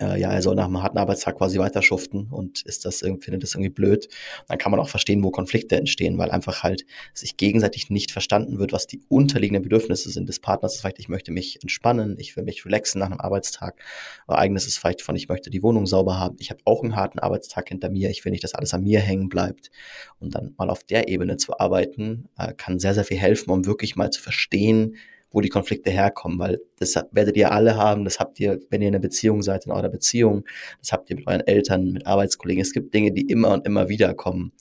äh, ja, er soll nach einem harten Arbeitstag quasi weiter schuften und ist das irgendwie, findet das irgendwie blöd. Dann kann man auch verstehen, wo Konflikte entstehen, weil einfach halt sich gegenseitig nicht verstanden wird, was die unterliegenden Bedürfnisse sind des Partners. Das ist vielleicht, ich möchte mich entspannen, ich will mich relaxen nach einem Arbeitstag. Aber eigenes ist vielleicht von, ich möchte die Wohnung sauber haben. Ich habe auch einen harten Arbeitstag hinter mir. Ich will nicht, dass alles an mir hängen bleibt. Und dann mal auf der Ebene zu arbeiten, äh, kann sehr, sehr viel helfen, um wirklich mal zu verstehen, wo die Konflikte herkommen, weil das werdet ihr alle haben, das habt ihr, wenn ihr in einer Beziehung seid, in eurer Beziehung, das habt ihr mit euren Eltern, mit Arbeitskollegen. Es gibt Dinge, die immer und immer wieder kommen.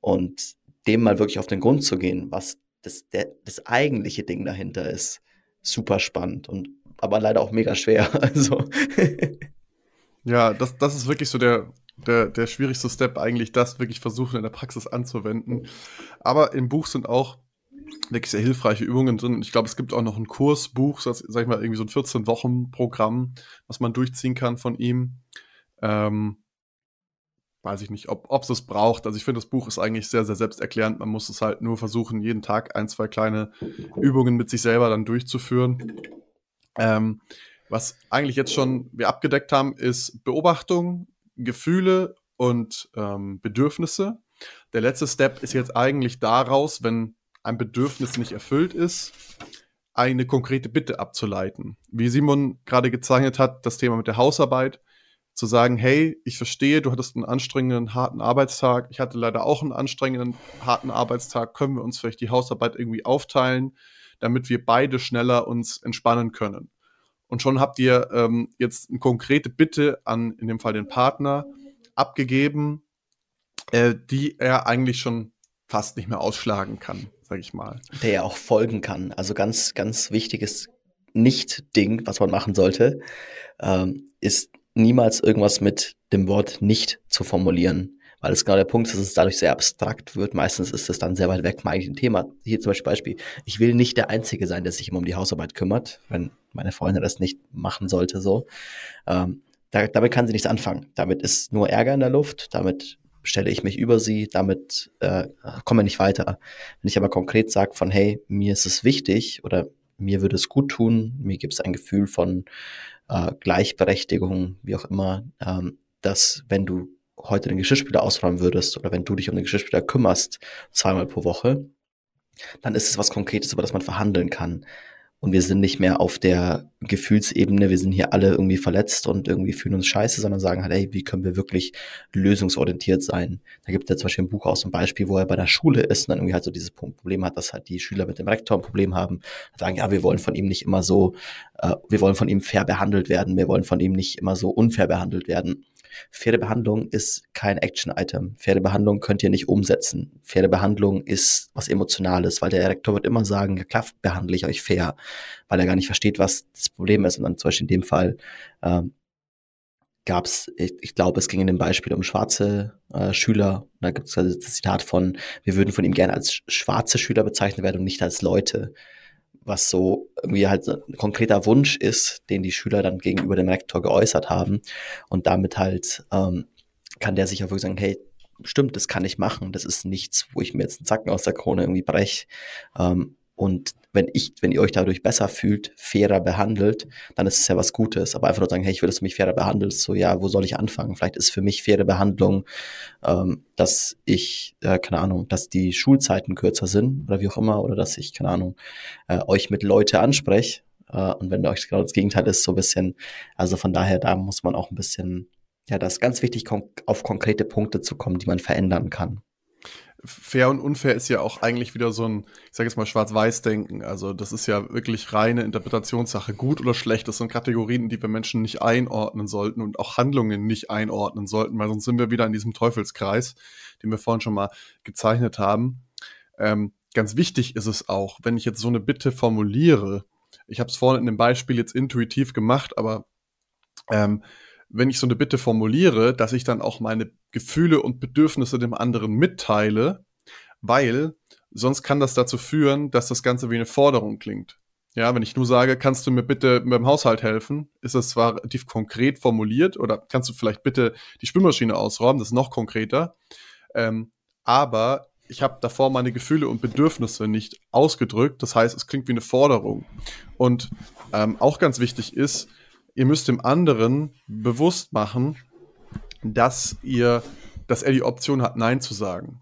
Und dem mal wirklich auf den Grund zu gehen, was das, der, das eigentliche Ding dahinter ist, super spannend und aber leider auch mega schwer. Also. ja, das, das ist wirklich so der, der, der schwierigste Step, eigentlich das wirklich versuchen in der Praxis anzuwenden. Aber im Buch sind auch wirklich sehr hilfreiche Übungen drin. Ich glaube, es gibt auch noch ein Kursbuch, sag ich mal, irgendwie so ein 14-Wochen-Programm, was man durchziehen kann von ihm. Ähm, weiß ich nicht, ob es das braucht. Also ich finde, das Buch ist eigentlich sehr, sehr selbsterklärend. Man muss es halt nur versuchen, jeden Tag ein, zwei kleine Übungen mit sich selber dann durchzuführen. Ähm, was eigentlich jetzt schon wir abgedeckt haben, ist Beobachtung, Gefühle und ähm, Bedürfnisse. Der letzte Step ist jetzt eigentlich daraus, wenn ein Bedürfnis nicht erfüllt ist, eine konkrete Bitte abzuleiten. Wie Simon gerade gezeichnet hat, das Thema mit der Hausarbeit. zu sagen, hey, ich verstehe, du hattest einen anstrengenden, harten Arbeitstag. Ich hatte leider auch einen anstrengenden, harten Arbeitstag. Können wir uns vielleicht die Hausarbeit irgendwie aufteilen, damit wir beide schneller uns entspannen können? Und schon habt ihr ähm, jetzt eine konkrete Bitte an, in dem Fall den Partner, abgegeben, äh, die er eigentlich schon fast nicht mehr ausschlagen kann, sag ich mal. Der ja auch folgen kann. Also ganz, ganz wichtiges Nicht-Ding, was man machen sollte, ähm, ist niemals irgendwas mit dem Wort nicht zu formulieren. Weil es genau der Punkt ist, dass es dadurch sehr abstrakt wird. Meistens ist es dann sehr weit weg vom eigentlichen Thema. Hier zum Beispiel ich will nicht der Einzige sein, der sich immer um die Hausarbeit kümmert, wenn meine Freundin das nicht machen sollte, so. Ähm, da, damit kann sie nichts anfangen. Damit ist nur Ärger in der Luft, damit stelle ich mich über sie, damit äh, komme ich nicht weiter. Wenn ich aber konkret sage von, hey, mir ist es wichtig oder mir würde es gut tun, mir gibt es ein Gefühl von äh, Gleichberechtigung, wie auch immer, ähm, dass wenn du heute den Geschirrspüler ausräumen würdest oder wenn du dich um den Geschirrspüler kümmerst, zweimal pro Woche, dann ist es was Konkretes, über das man verhandeln kann und wir sind nicht mehr auf der Gefühlsebene, wir sind hier alle irgendwie verletzt und irgendwie fühlen uns scheiße, sondern sagen halt, hey, wie können wir wirklich lösungsorientiert sein? Da gibt es ja zum Beispiel ein Buch aus dem Beispiel, wo er bei der Schule ist und dann irgendwie halt so dieses Problem hat, dass halt die Schüler mit dem Rektor ein Problem haben, sagen, ja, wir wollen von ihm nicht immer so, äh, wir wollen von ihm fair behandelt werden, wir wollen von ihm nicht immer so unfair behandelt werden. Faire Behandlung ist kein Action-Item. Faire Behandlung könnt ihr nicht umsetzen. Faire Behandlung ist was Emotionales, weil der Rektor wird immer sagen, ja klar behandle ich euch fair, weil er gar nicht versteht, was das Problem ist. Und dann zum Beispiel in dem Fall ähm, gab es, ich, ich glaube, es ging in dem Beispiel um schwarze äh, Schüler. Da gibt es also das Zitat von, wir würden von ihm gerne als schwarze Schüler bezeichnet werden und nicht als Leute was so irgendwie halt ein konkreter Wunsch ist, den die Schüler dann gegenüber dem Rektor geäußert haben. Und damit halt ähm, kann der sich auch wirklich sagen, hey, stimmt, das kann ich machen. Das ist nichts, wo ich mir jetzt einen Zacken aus der Krone irgendwie brech. Ähm, und wenn ich, wenn ihr euch dadurch besser fühlt, fairer behandelt, dann ist es ja was Gutes. Aber einfach nur sagen, hey, ich will, dass du mich fairer behandelst, so ja, wo soll ich anfangen? Vielleicht ist für mich faire Behandlung, ähm, dass ich, äh, keine Ahnung, dass die Schulzeiten kürzer sind oder wie auch immer, oder dass ich, keine Ahnung, äh, euch mit Leute anspreche. Äh, und wenn euch genau das Gegenteil ist, so ein bisschen, also von daher, da muss man auch ein bisschen, ja, das ist ganz wichtig, auf konkrete Punkte zu kommen, die man verändern kann fair und unfair ist ja auch eigentlich wieder so ein, ich sage jetzt mal, Schwarz-Weiß-Denken. Also das ist ja wirklich reine Interpretationssache. Gut oder schlecht, das sind Kategorien, die wir Menschen nicht einordnen sollten und auch Handlungen nicht einordnen sollten, weil sonst sind wir wieder in diesem Teufelskreis, den wir vorhin schon mal gezeichnet haben. Ähm, ganz wichtig ist es auch, wenn ich jetzt so eine Bitte formuliere, ich habe es vorhin in dem Beispiel jetzt intuitiv gemacht, aber ähm, wenn ich so eine Bitte formuliere, dass ich dann auch meine Gefühle und Bedürfnisse dem anderen mitteile, weil sonst kann das dazu führen, dass das Ganze wie eine Forderung klingt. Ja, wenn ich nur sage, kannst du mir bitte beim Haushalt helfen, ist das zwar relativ konkret formuliert oder kannst du vielleicht bitte die Spülmaschine ausräumen, das ist noch konkreter, ähm, aber ich habe davor meine Gefühle und Bedürfnisse nicht ausgedrückt, das heißt, es klingt wie eine Forderung. Und ähm, auch ganz wichtig ist, ihr müsst dem anderen bewusst machen, dass ihr, dass er die Option hat, Nein zu sagen.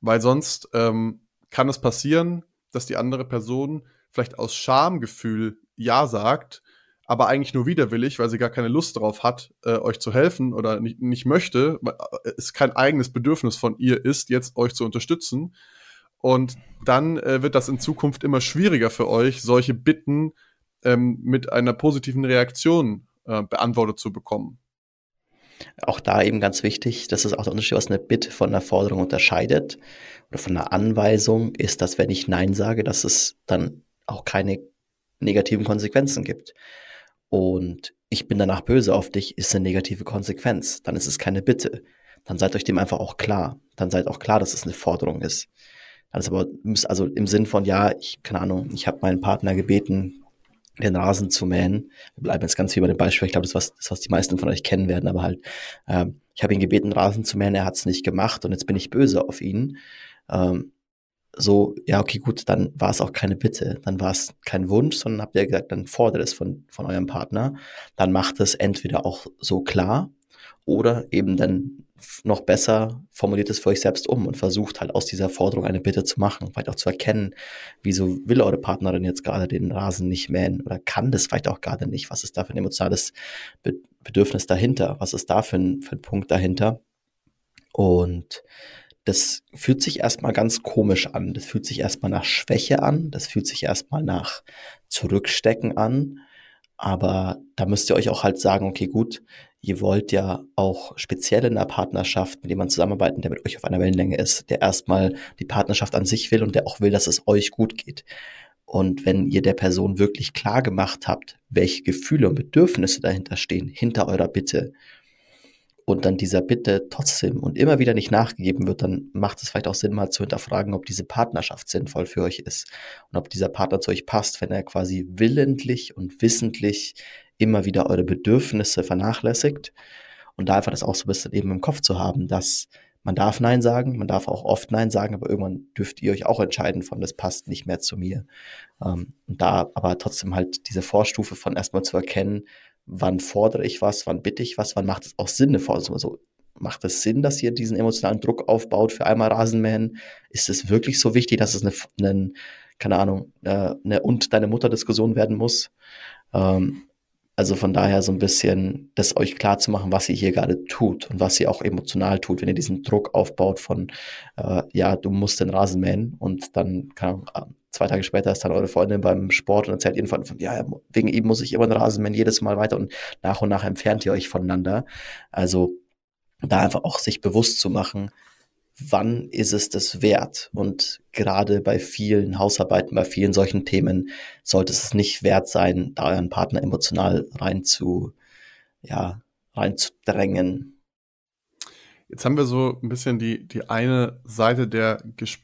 Weil sonst ähm, kann es passieren, dass die andere Person vielleicht aus Schamgefühl Ja sagt, aber eigentlich nur widerwillig, weil sie gar keine Lust darauf hat, äh, euch zu helfen oder nicht, nicht möchte, weil äh, es kein eigenes Bedürfnis von ihr ist, jetzt euch zu unterstützen. Und dann äh, wird das in Zukunft immer schwieriger für euch, solche Bitten ähm, mit einer positiven Reaktion äh, beantwortet zu bekommen. Auch da eben ganz wichtig, das ist auch der Unterschied, was eine Bitte von einer Forderung unterscheidet oder von einer Anweisung, ist, dass wenn ich Nein sage, dass es dann auch keine negativen Konsequenzen gibt. Und ich bin danach böse auf dich, ist eine negative Konsequenz. Dann ist es keine Bitte. Dann seid euch dem einfach auch klar. Dann seid auch klar, dass es eine Forderung ist. Ist aber, also im Sinn von, ja, ich, keine Ahnung, ich habe meinen Partner gebeten, den Rasen zu mähen. Wir bleiben jetzt ganz viel bei dem Beispiel. Ich glaube, das ist was, das was die meisten von euch kennen werden, aber halt, ähm, ich habe ihn gebeten, Rasen zu mähen, er hat es nicht gemacht und jetzt bin ich böse auf ihn. Ähm, so, ja, okay, gut, dann war es auch keine Bitte, dann war es kein Wunsch, sondern habt ihr gesagt, dann fordert es von, von eurem Partner. Dann macht es entweder auch so klar oder eben dann noch besser formuliert es für euch selbst um und versucht halt aus dieser Forderung eine Bitte zu machen, vielleicht auch zu erkennen, wieso will eure Partnerin jetzt gerade den Rasen nicht mähen oder kann das vielleicht auch gerade nicht, was ist da für ein emotionales Be Bedürfnis dahinter? Was ist da für ein, für ein Punkt dahinter? Und das fühlt sich erstmal ganz komisch an. Das fühlt sich erstmal nach Schwäche an. Das fühlt sich erstmal nach Zurückstecken an. Aber da müsst ihr euch auch halt sagen, okay, gut, ihr wollt ja auch speziell in einer Partnerschaft, mit dem man zusammenarbeiten, der mit euch auf einer Wellenlänge ist, der erstmal die Partnerschaft an sich will und der auch will, dass es euch gut geht. Und wenn ihr der Person wirklich klar gemacht habt, welche Gefühle und Bedürfnisse dahinter stehen, hinter eurer Bitte, und dann dieser Bitte trotzdem und immer wieder nicht nachgegeben wird, dann macht es vielleicht auch Sinn, mal zu hinterfragen, ob diese Partnerschaft sinnvoll für euch ist und ob dieser Partner zu euch passt, wenn er quasi willentlich und wissentlich immer wieder eure Bedürfnisse vernachlässigt und da einfach das auch so ein bisschen eben im Kopf zu haben, dass man darf Nein sagen, man darf auch oft Nein sagen, aber irgendwann dürft ihr euch auch entscheiden von, das passt nicht mehr zu mir. Ähm, und da aber trotzdem halt diese Vorstufe von erstmal zu erkennen, wann fordere ich was, wann bitte ich was, wann macht es auch Sinn, eine Also macht es Sinn, dass ihr diesen emotionalen Druck aufbaut für einmal Rasenmähen? Ist es wirklich so wichtig, dass es eine, eine keine Ahnung, eine, eine und deine Mutter Diskussion werden muss? Ähm, also von daher so ein bisschen das euch klar zu machen, was ihr hier gerade tut und was ihr auch emotional tut, wenn ihr diesen Druck aufbaut von, äh, ja, du musst den Rasen mähen und dann, keine Ahnung, zwei Tage später ist dann eure Freundin beim Sport und erzählt ihnen von, von ja, wegen ihm muss ich immer den Rasen mähen, jedes Mal weiter und nach und nach entfernt ihr euch voneinander. Also da einfach auch sich bewusst zu machen, wann ist es das wert? Und gerade bei vielen Hausarbeiten, bei vielen solchen Themen sollte es nicht wert sein, da euren Partner emotional rein zu, ja, reinzudrängen. Jetzt haben wir so ein bisschen die, die eine Seite der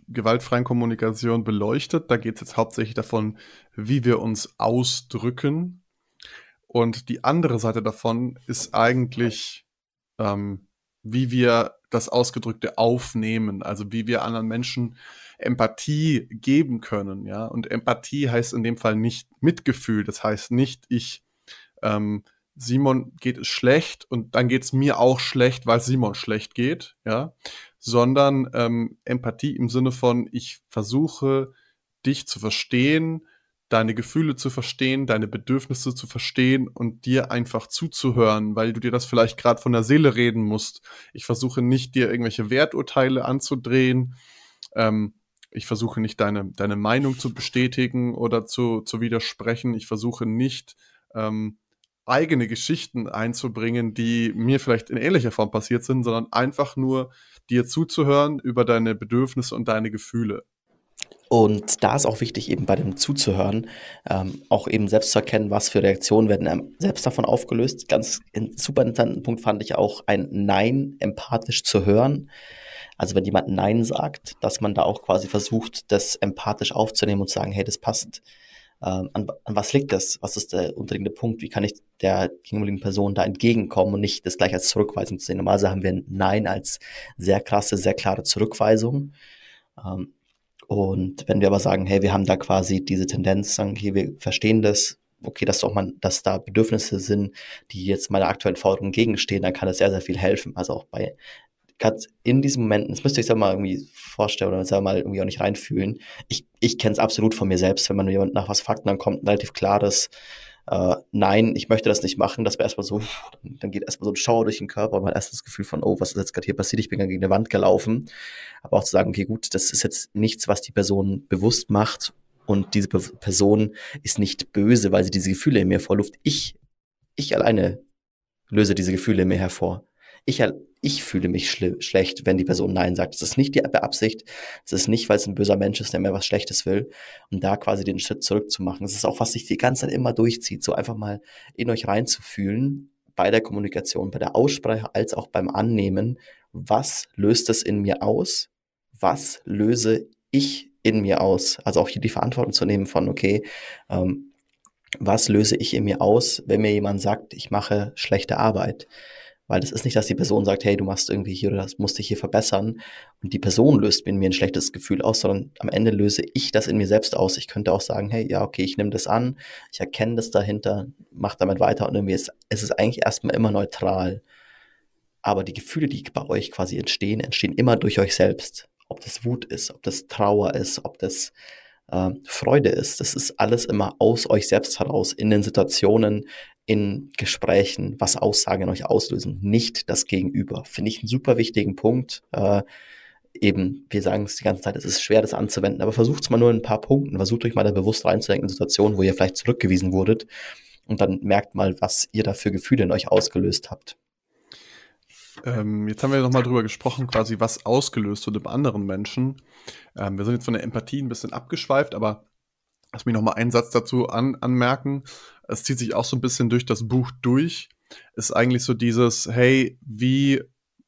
gewaltfreien Kommunikation beleuchtet. Da geht es jetzt hauptsächlich davon, wie wir uns ausdrücken. Und die andere Seite davon ist eigentlich, ähm, wie wir das Ausgedrückte aufnehmen, also wie wir anderen Menschen Empathie geben können, ja. Und Empathie heißt in dem Fall nicht Mitgefühl, das heißt nicht, ich ähm, Simon geht es schlecht und dann geht es mir auch schlecht, weil Simon schlecht geht, ja, sondern ähm, Empathie im Sinne von, ich versuche dich zu verstehen, deine Gefühle zu verstehen, deine Bedürfnisse zu verstehen und dir einfach zuzuhören, weil du dir das vielleicht gerade von der Seele reden musst. Ich versuche nicht, dir irgendwelche Werturteile anzudrehen. Ähm, ich versuche nicht, deine, deine Meinung zu bestätigen oder zu, zu widersprechen. Ich versuche nicht, ähm, eigene Geschichten einzubringen, die mir vielleicht in ähnlicher Form passiert sind, sondern einfach nur dir zuzuhören über deine Bedürfnisse und deine Gefühle. Und da ist auch wichtig, eben bei dem Zuzuhören, ähm, auch eben selbst zu erkennen, was für Reaktionen werden einem selbst davon aufgelöst. Ganz in, super interessanten Punkt fand ich auch, ein Nein empathisch zu hören. Also wenn jemand Nein sagt, dass man da auch quasi versucht, das empathisch aufzunehmen und zu sagen, hey, das passt. Ähm, an, an, was liegt das? Was ist der unterliegende Punkt? Wie kann ich der gegenüberliegenden Person da entgegenkommen und nicht das gleich als Zurückweisung zu sehen? Normalerweise haben wir ein Nein als sehr krasse, sehr klare Zurückweisung. Ähm, und wenn wir aber sagen, hey, wir haben da quasi diese Tendenz, sagen, okay, wir verstehen das, okay, dass auch man, dass da Bedürfnisse sind, die jetzt meiner aktuellen Forderung gegenstehen, dann kann das sehr, sehr viel helfen. Also auch bei gerade in diesen Momenten, das müsst ihr euch mal irgendwie vorstellen oder selber mal irgendwie auch nicht reinfühlen. Ich, ich kenne es absolut von mir selbst, wenn man jemand nach was fragt, dann kommt ein relativ klares äh, Nein, ich möchte das nicht machen. Das wäre erstmal so, dann geht erstmal so ein Schauer durch den Körper, man hat erst das Gefühl von, oh, was ist jetzt gerade hier passiert? Ich bin gegen eine Wand gelaufen. Aber auch zu sagen, okay, gut, das ist jetzt nichts, was die Person bewusst macht und diese Be Person ist nicht böse, weil sie diese Gefühle in mir vorluft. Ich, ich alleine löse diese Gefühle in mir hervor. Ich, ich fühle mich schlecht, wenn die Person Nein sagt. Das ist nicht die Beabsicht. Das ist nicht, weil es ein böser Mensch ist, der mir was Schlechtes will. Und da quasi den Schritt zurückzumachen. Das ist auch, was sich die ganze Zeit immer durchzieht. So einfach mal in euch reinzufühlen, bei der Kommunikation, bei der Aussprache als auch beim Annehmen. Was löst es in mir aus? Was löse ich in mir aus? Also auch hier die Verantwortung zu nehmen von, okay, ähm, was löse ich in mir aus, wenn mir jemand sagt, ich mache schlechte Arbeit? Weil das ist nicht, dass die Person sagt, hey, du machst irgendwie hier oder das musst dich hier verbessern und die Person löst in mir ein schlechtes Gefühl aus, sondern am Ende löse ich das in mir selbst aus. Ich könnte auch sagen, hey, ja, okay, ich nehme das an, ich erkenne das dahinter, mach damit weiter und irgendwie ist es ist eigentlich erstmal immer neutral. Aber die Gefühle, die bei euch quasi entstehen, entstehen immer durch euch selbst. Ob das Wut ist, ob das Trauer ist, ob das äh, Freude ist. Das ist alles immer aus euch selbst heraus in den Situationen, in Gesprächen, was Aussagen in euch auslösen, nicht das Gegenüber. Finde ich einen super wichtigen Punkt. Äh, eben, wir sagen es die ganze Zeit, es ist schwer, das anzuwenden, aber versucht es mal nur in ein paar Punkten. Versucht euch mal da bewusst reinzudenken in Situationen, wo ihr vielleicht zurückgewiesen wurdet und dann merkt mal, was ihr da für Gefühle in euch ausgelöst habt. Ähm, jetzt haben wir nochmal drüber gesprochen, quasi was ausgelöst wurde bei anderen Menschen. Ähm, wir sind jetzt von der Empathie ein bisschen abgeschweift, aber lass mich nochmal einen Satz dazu an, anmerken. Es zieht sich auch so ein bisschen durch das Buch durch. Ist eigentlich so dieses, hey, wie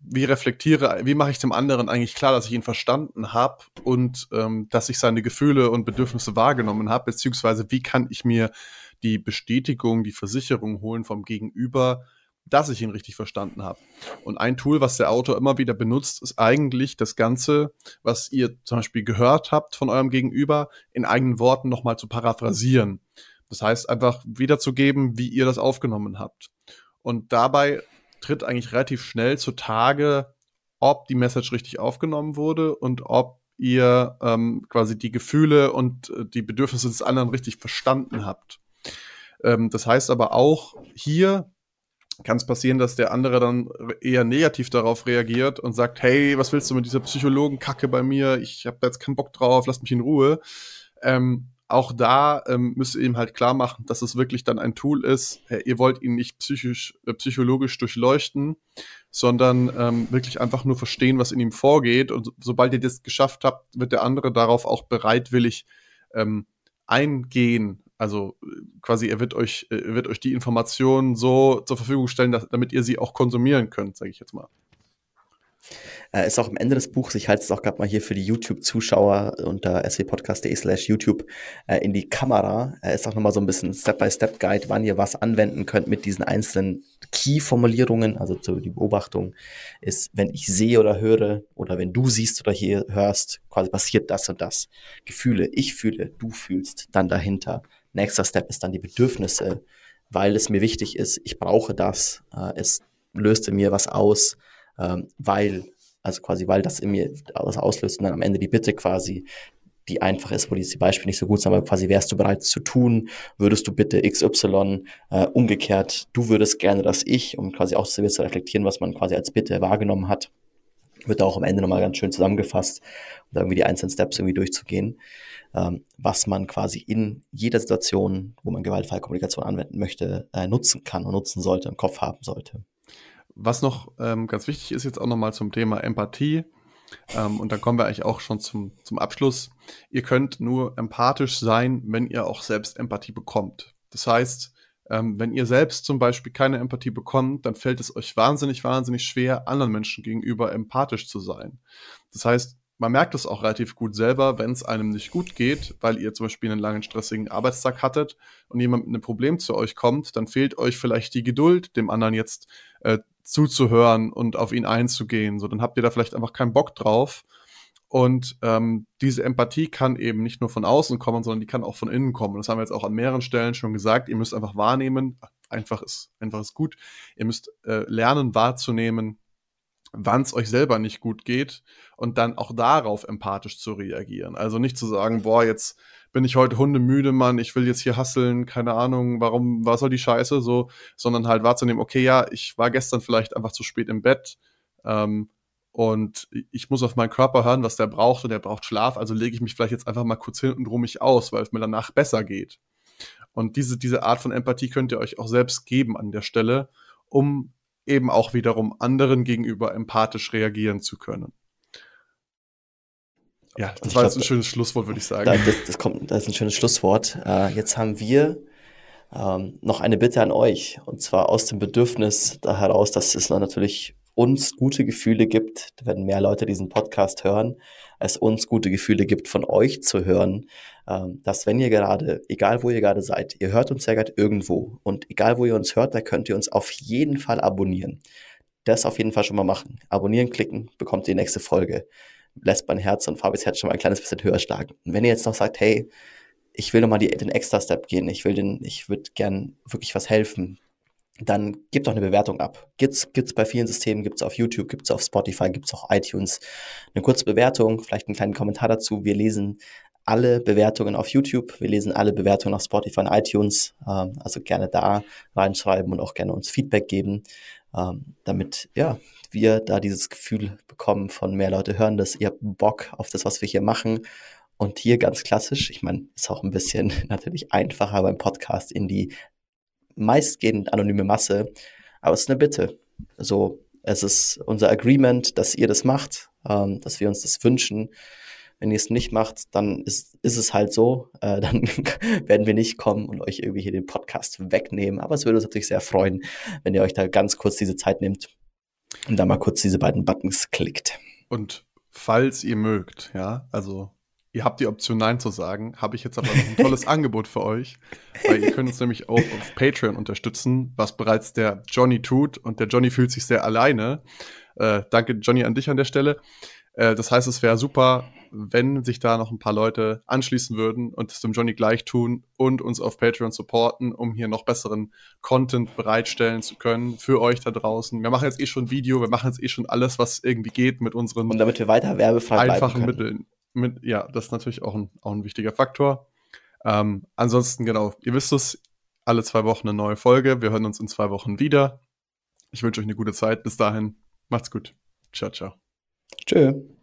wie reflektiere, wie mache ich dem anderen eigentlich klar, dass ich ihn verstanden habe und ähm, dass ich seine Gefühle und Bedürfnisse wahrgenommen habe, beziehungsweise wie kann ich mir die Bestätigung, die Versicherung holen vom Gegenüber, dass ich ihn richtig verstanden habe. Und ein Tool, was der Autor immer wieder benutzt, ist eigentlich das Ganze, was ihr zum Beispiel gehört habt von eurem Gegenüber, in eigenen Worten nochmal zu paraphrasieren. Das heißt, einfach wiederzugeben, wie ihr das aufgenommen habt. Und dabei tritt eigentlich relativ schnell zutage, ob die Message richtig aufgenommen wurde und ob ihr ähm, quasi die Gefühle und äh, die Bedürfnisse des anderen richtig verstanden habt. Ähm, das heißt aber auch hier kann es passieren, dass der andere dann eher negativ darauf reagiert und sagt, hey, was willst du mit dieser Psychologenkacke bei mir? Ich habe jetzt keinen Bock drauf, lass mich in Ruhe. Ähm, auch da ähm, müsst ihr ihm halt klar machen, dass es wirklich dann ein Tool ist. Ihr wollt ihn nicht psychisch, äh, psychologisch durchleuchten, sondern ähm, wirklich einfach nur verstehen, was in ihm vorgeht. Und sobald ihr das geschafft habt, wird der andere darauf auch bereitwillig ähm, eingehen. Also äh, quasi, er wird euch, äh, er wird euch die Informationen so zur Verfügung stellen, dass, damit ihr sie auch konsumieren könnt, sage ich jetzt mal. Äh, ist auch am Ende des Buchs, ich halte es auch gerade mal hier für die YouTube-Zuschauer unter swpodcast.de slash YouTube äh, in die Kamera. Äh, ist auch nochmal so ein bisschen Step-by-Step-Guide, wann ihr was anwenden könnt mit diesen einzelnen Key-Formulierungen. Also so die Beobachtung ist, wenn ich sehe oder höre oder wenn du siehst oder hier hörst, quasi passiert das und das. Gefühle, ich fühle, du fühlst, dann dahinter. Nächster Step ist dann die Bedürfnisse, weil es mir wichtig ist, ich brauche das, äh, es löste mir was aus, ähm, weil, also quasi, weil das in mir was auslöst und dann am Ende die Bitte quasi, die einfach ist, wo die Beispiele nicht so gut sind, aber quasi wärst du bereit zu tun, würdest du bitte XY äh, umgekehrt, du würdest gerne, dass ich, um quasi auch zu reflektieren, was man quasi als Bitte wahrgenommen hat, wird auch am Ende nochmal ganz schön zusammengefasst, um da irgendwie die einzelnen Steps irgendwie durchzugehen, was man quasi in jeder Situation, wo man gewaltfreie Kommunikation anwenden möchte, äh, nutzen kann und nutzen sollte, im Kopf haben sollte. Was noch ähm, ganz wichtig ist, jetzt auch nochmal zum Thema Empathie. Ähm, und dann kommen wir eigentlich auch schon zum, zum Abschluss. Ihr könnt nur empathisch sein, wenn ihr auch selbst Empathie bekommt. Das heißt, ähm, wenn ihr selbst zum Beispiel keine Empathie bekommt, dann fällt es euch wahnsinnig, wahnsinnig schwer, anderen Menschen gegenüber empathisch zu sein. Das heißt, man merkt es auch relativ gut selber, wenn es einem nicht gut geht, weil ihr zum Beispiel einen langen, stressigen Arbeitstag hattet und jemand mit einem Problem zu euch kommt, dann fehlt euch vielleicht die Geduld, dem anderen jetzt äh, zuzuhören und auf ihn einzugehen. So, dann habt ihr da vielleicht einfach keinen Bock drauf. Und ähm, diese Empathie kann eben nicht nur von außen kommen, sondern die kann auch von innen kommen. Das haben wir jetzt auch an mehreren Stellen schon gesagt. Ihr müsst einfach wahrnehmen, einfach ist, einfach ist gut. Ihr müsst äh, lernen wahrzunehmen, wann es euch selber nicht gut geht und dann auch darauf empathisch zu reagieren. Also nicht zu sagen, boah, jetzt bin ich heute hundemüde, Mann, ich will jetzt hier hasseln, keine Ahnung, warum, was soll die Scheiße, so, sondern halt wahrzunehmen, okay, ja, ich war gestern vielleicht einfach zu spät im Bett ähm, und ich muss auf meinen Körper hören, was der braucht und der braucht Schlaf, also lege ich mich vielleicht jetzt einfach mal kurz hin und ruhe mich aus, weil es mir danach besser geht. Und diese, diese Art von Empathie könnt ihr euch auch selbst geben an der Stelle, um eben auch wiederum anderen gegenüber empathisch reagieren zu können. Ja, das ich war glaub, jetzt ein schönes Schlusswort, würde ich sagen. Das, das, kommt, das ist ein schönes Schlusswort. Äh, jetzt haben wir ähm, noch eine Bitte an euch. Und zwar aus dem Bedürfnis da heraus, dass es natürlich uns gute Gefühle gibt, wenn mehr Leute diesen Podcast hören, es uns gute Gefühle gibt, von euch zu hören, dass wenn ihr gerade, egal wo ihr gerade seid, ihr hört uns ja gerade irgendwo und egal wo ihr uns hört, da könnt ihr uns auf jeden Fall abonnieren. Das auf jeden Fall schon mal machen. Abonnieren klicken, bekommt die nächste Folge lässt mein Herz und Fabis Herz schon mal ein kleines bisschen höher schlagen. Und wenn ihr jetzt noch sagt, hey, ich will nochmal den extra Step gehen, ich will den, ich würde gern wirklich was helfen, dann gebt doch eine Bewertung ab. Gibt's, gibt's bei vielen Systemen, gibt's auf YouTube, gibt's auf Spotify, gibt's auch iTunes. Eine kurze Bewertung, vielleicht einen kleinen Kommentar dazu. Wir lesen alle Bewertungen auf YouTube. Wir lesen alle Bewertungen auf Spotify und iTunes. Ähm, also gerne da reinschreiben und auch gerne uns Feedback geben, ähm, damit ja, wir da dieses Gefühl bekommen von mehr Leute hören dass Ihr Bock auf das, was wir hier machen. Und hier ganz klassisch, ich meine, ist auch ein bisschen natürlich einfacher beim Podcast in die meistgehend anonyme Masse, aber es ist eine Bitte. Also es ist unser Agreement, dass ihr das macht, ähm, dass wir uns das wünschen. Wenn ihr es nicht macht, dann ist, ist es halt so. Äh, dann werden wir nicht kommen und euch irgendwie hier den Podcast wegnehmen. Aber es würde uns natürlich sehr freuen, wenn ihr euch da ganz kurz diese Zeit nehmt und da mal kurz diese beiden Buttons klickt. Und falls ihr mögt, ja, also ihr habt die Option Nein zu sagen, habe ich jetzt aber noch ein tolles Angebot für euch, weil ihr könnt uns nämlich auch auf Patreon unterstützen, was bereits der Johnny tut und der Johnny fühlt sich sehr alleine. Äh, danke Johnny an dich an der Stelle. Äh, das heißt, es wäre super, wenn sich da noch ein paar Leute anschließen würden und es dem Johnny gleich tun und uns auf Patreon supporten, um hier noch besseren Content bereitstellen zu können für euch da draußen. Wir machen jetzt eh schon Video, wir machen jetzt eh schon alles, was irgendwie geht mit unseren und damit wir weiter werbefrei einfachen Mitteln. Mit, ja, das ist natürlich auch ein, auch ein wichtiger Faktor. Ähm, ansonsten, genau, ihr wisst es, alle zwei Wochen eine neue Folge. Wir hören uns in zwei Wochen wieder. Ich wünsche euch eine gute Zeit. Bis dahin, macht's gut. Ciao, ciao. Tschö.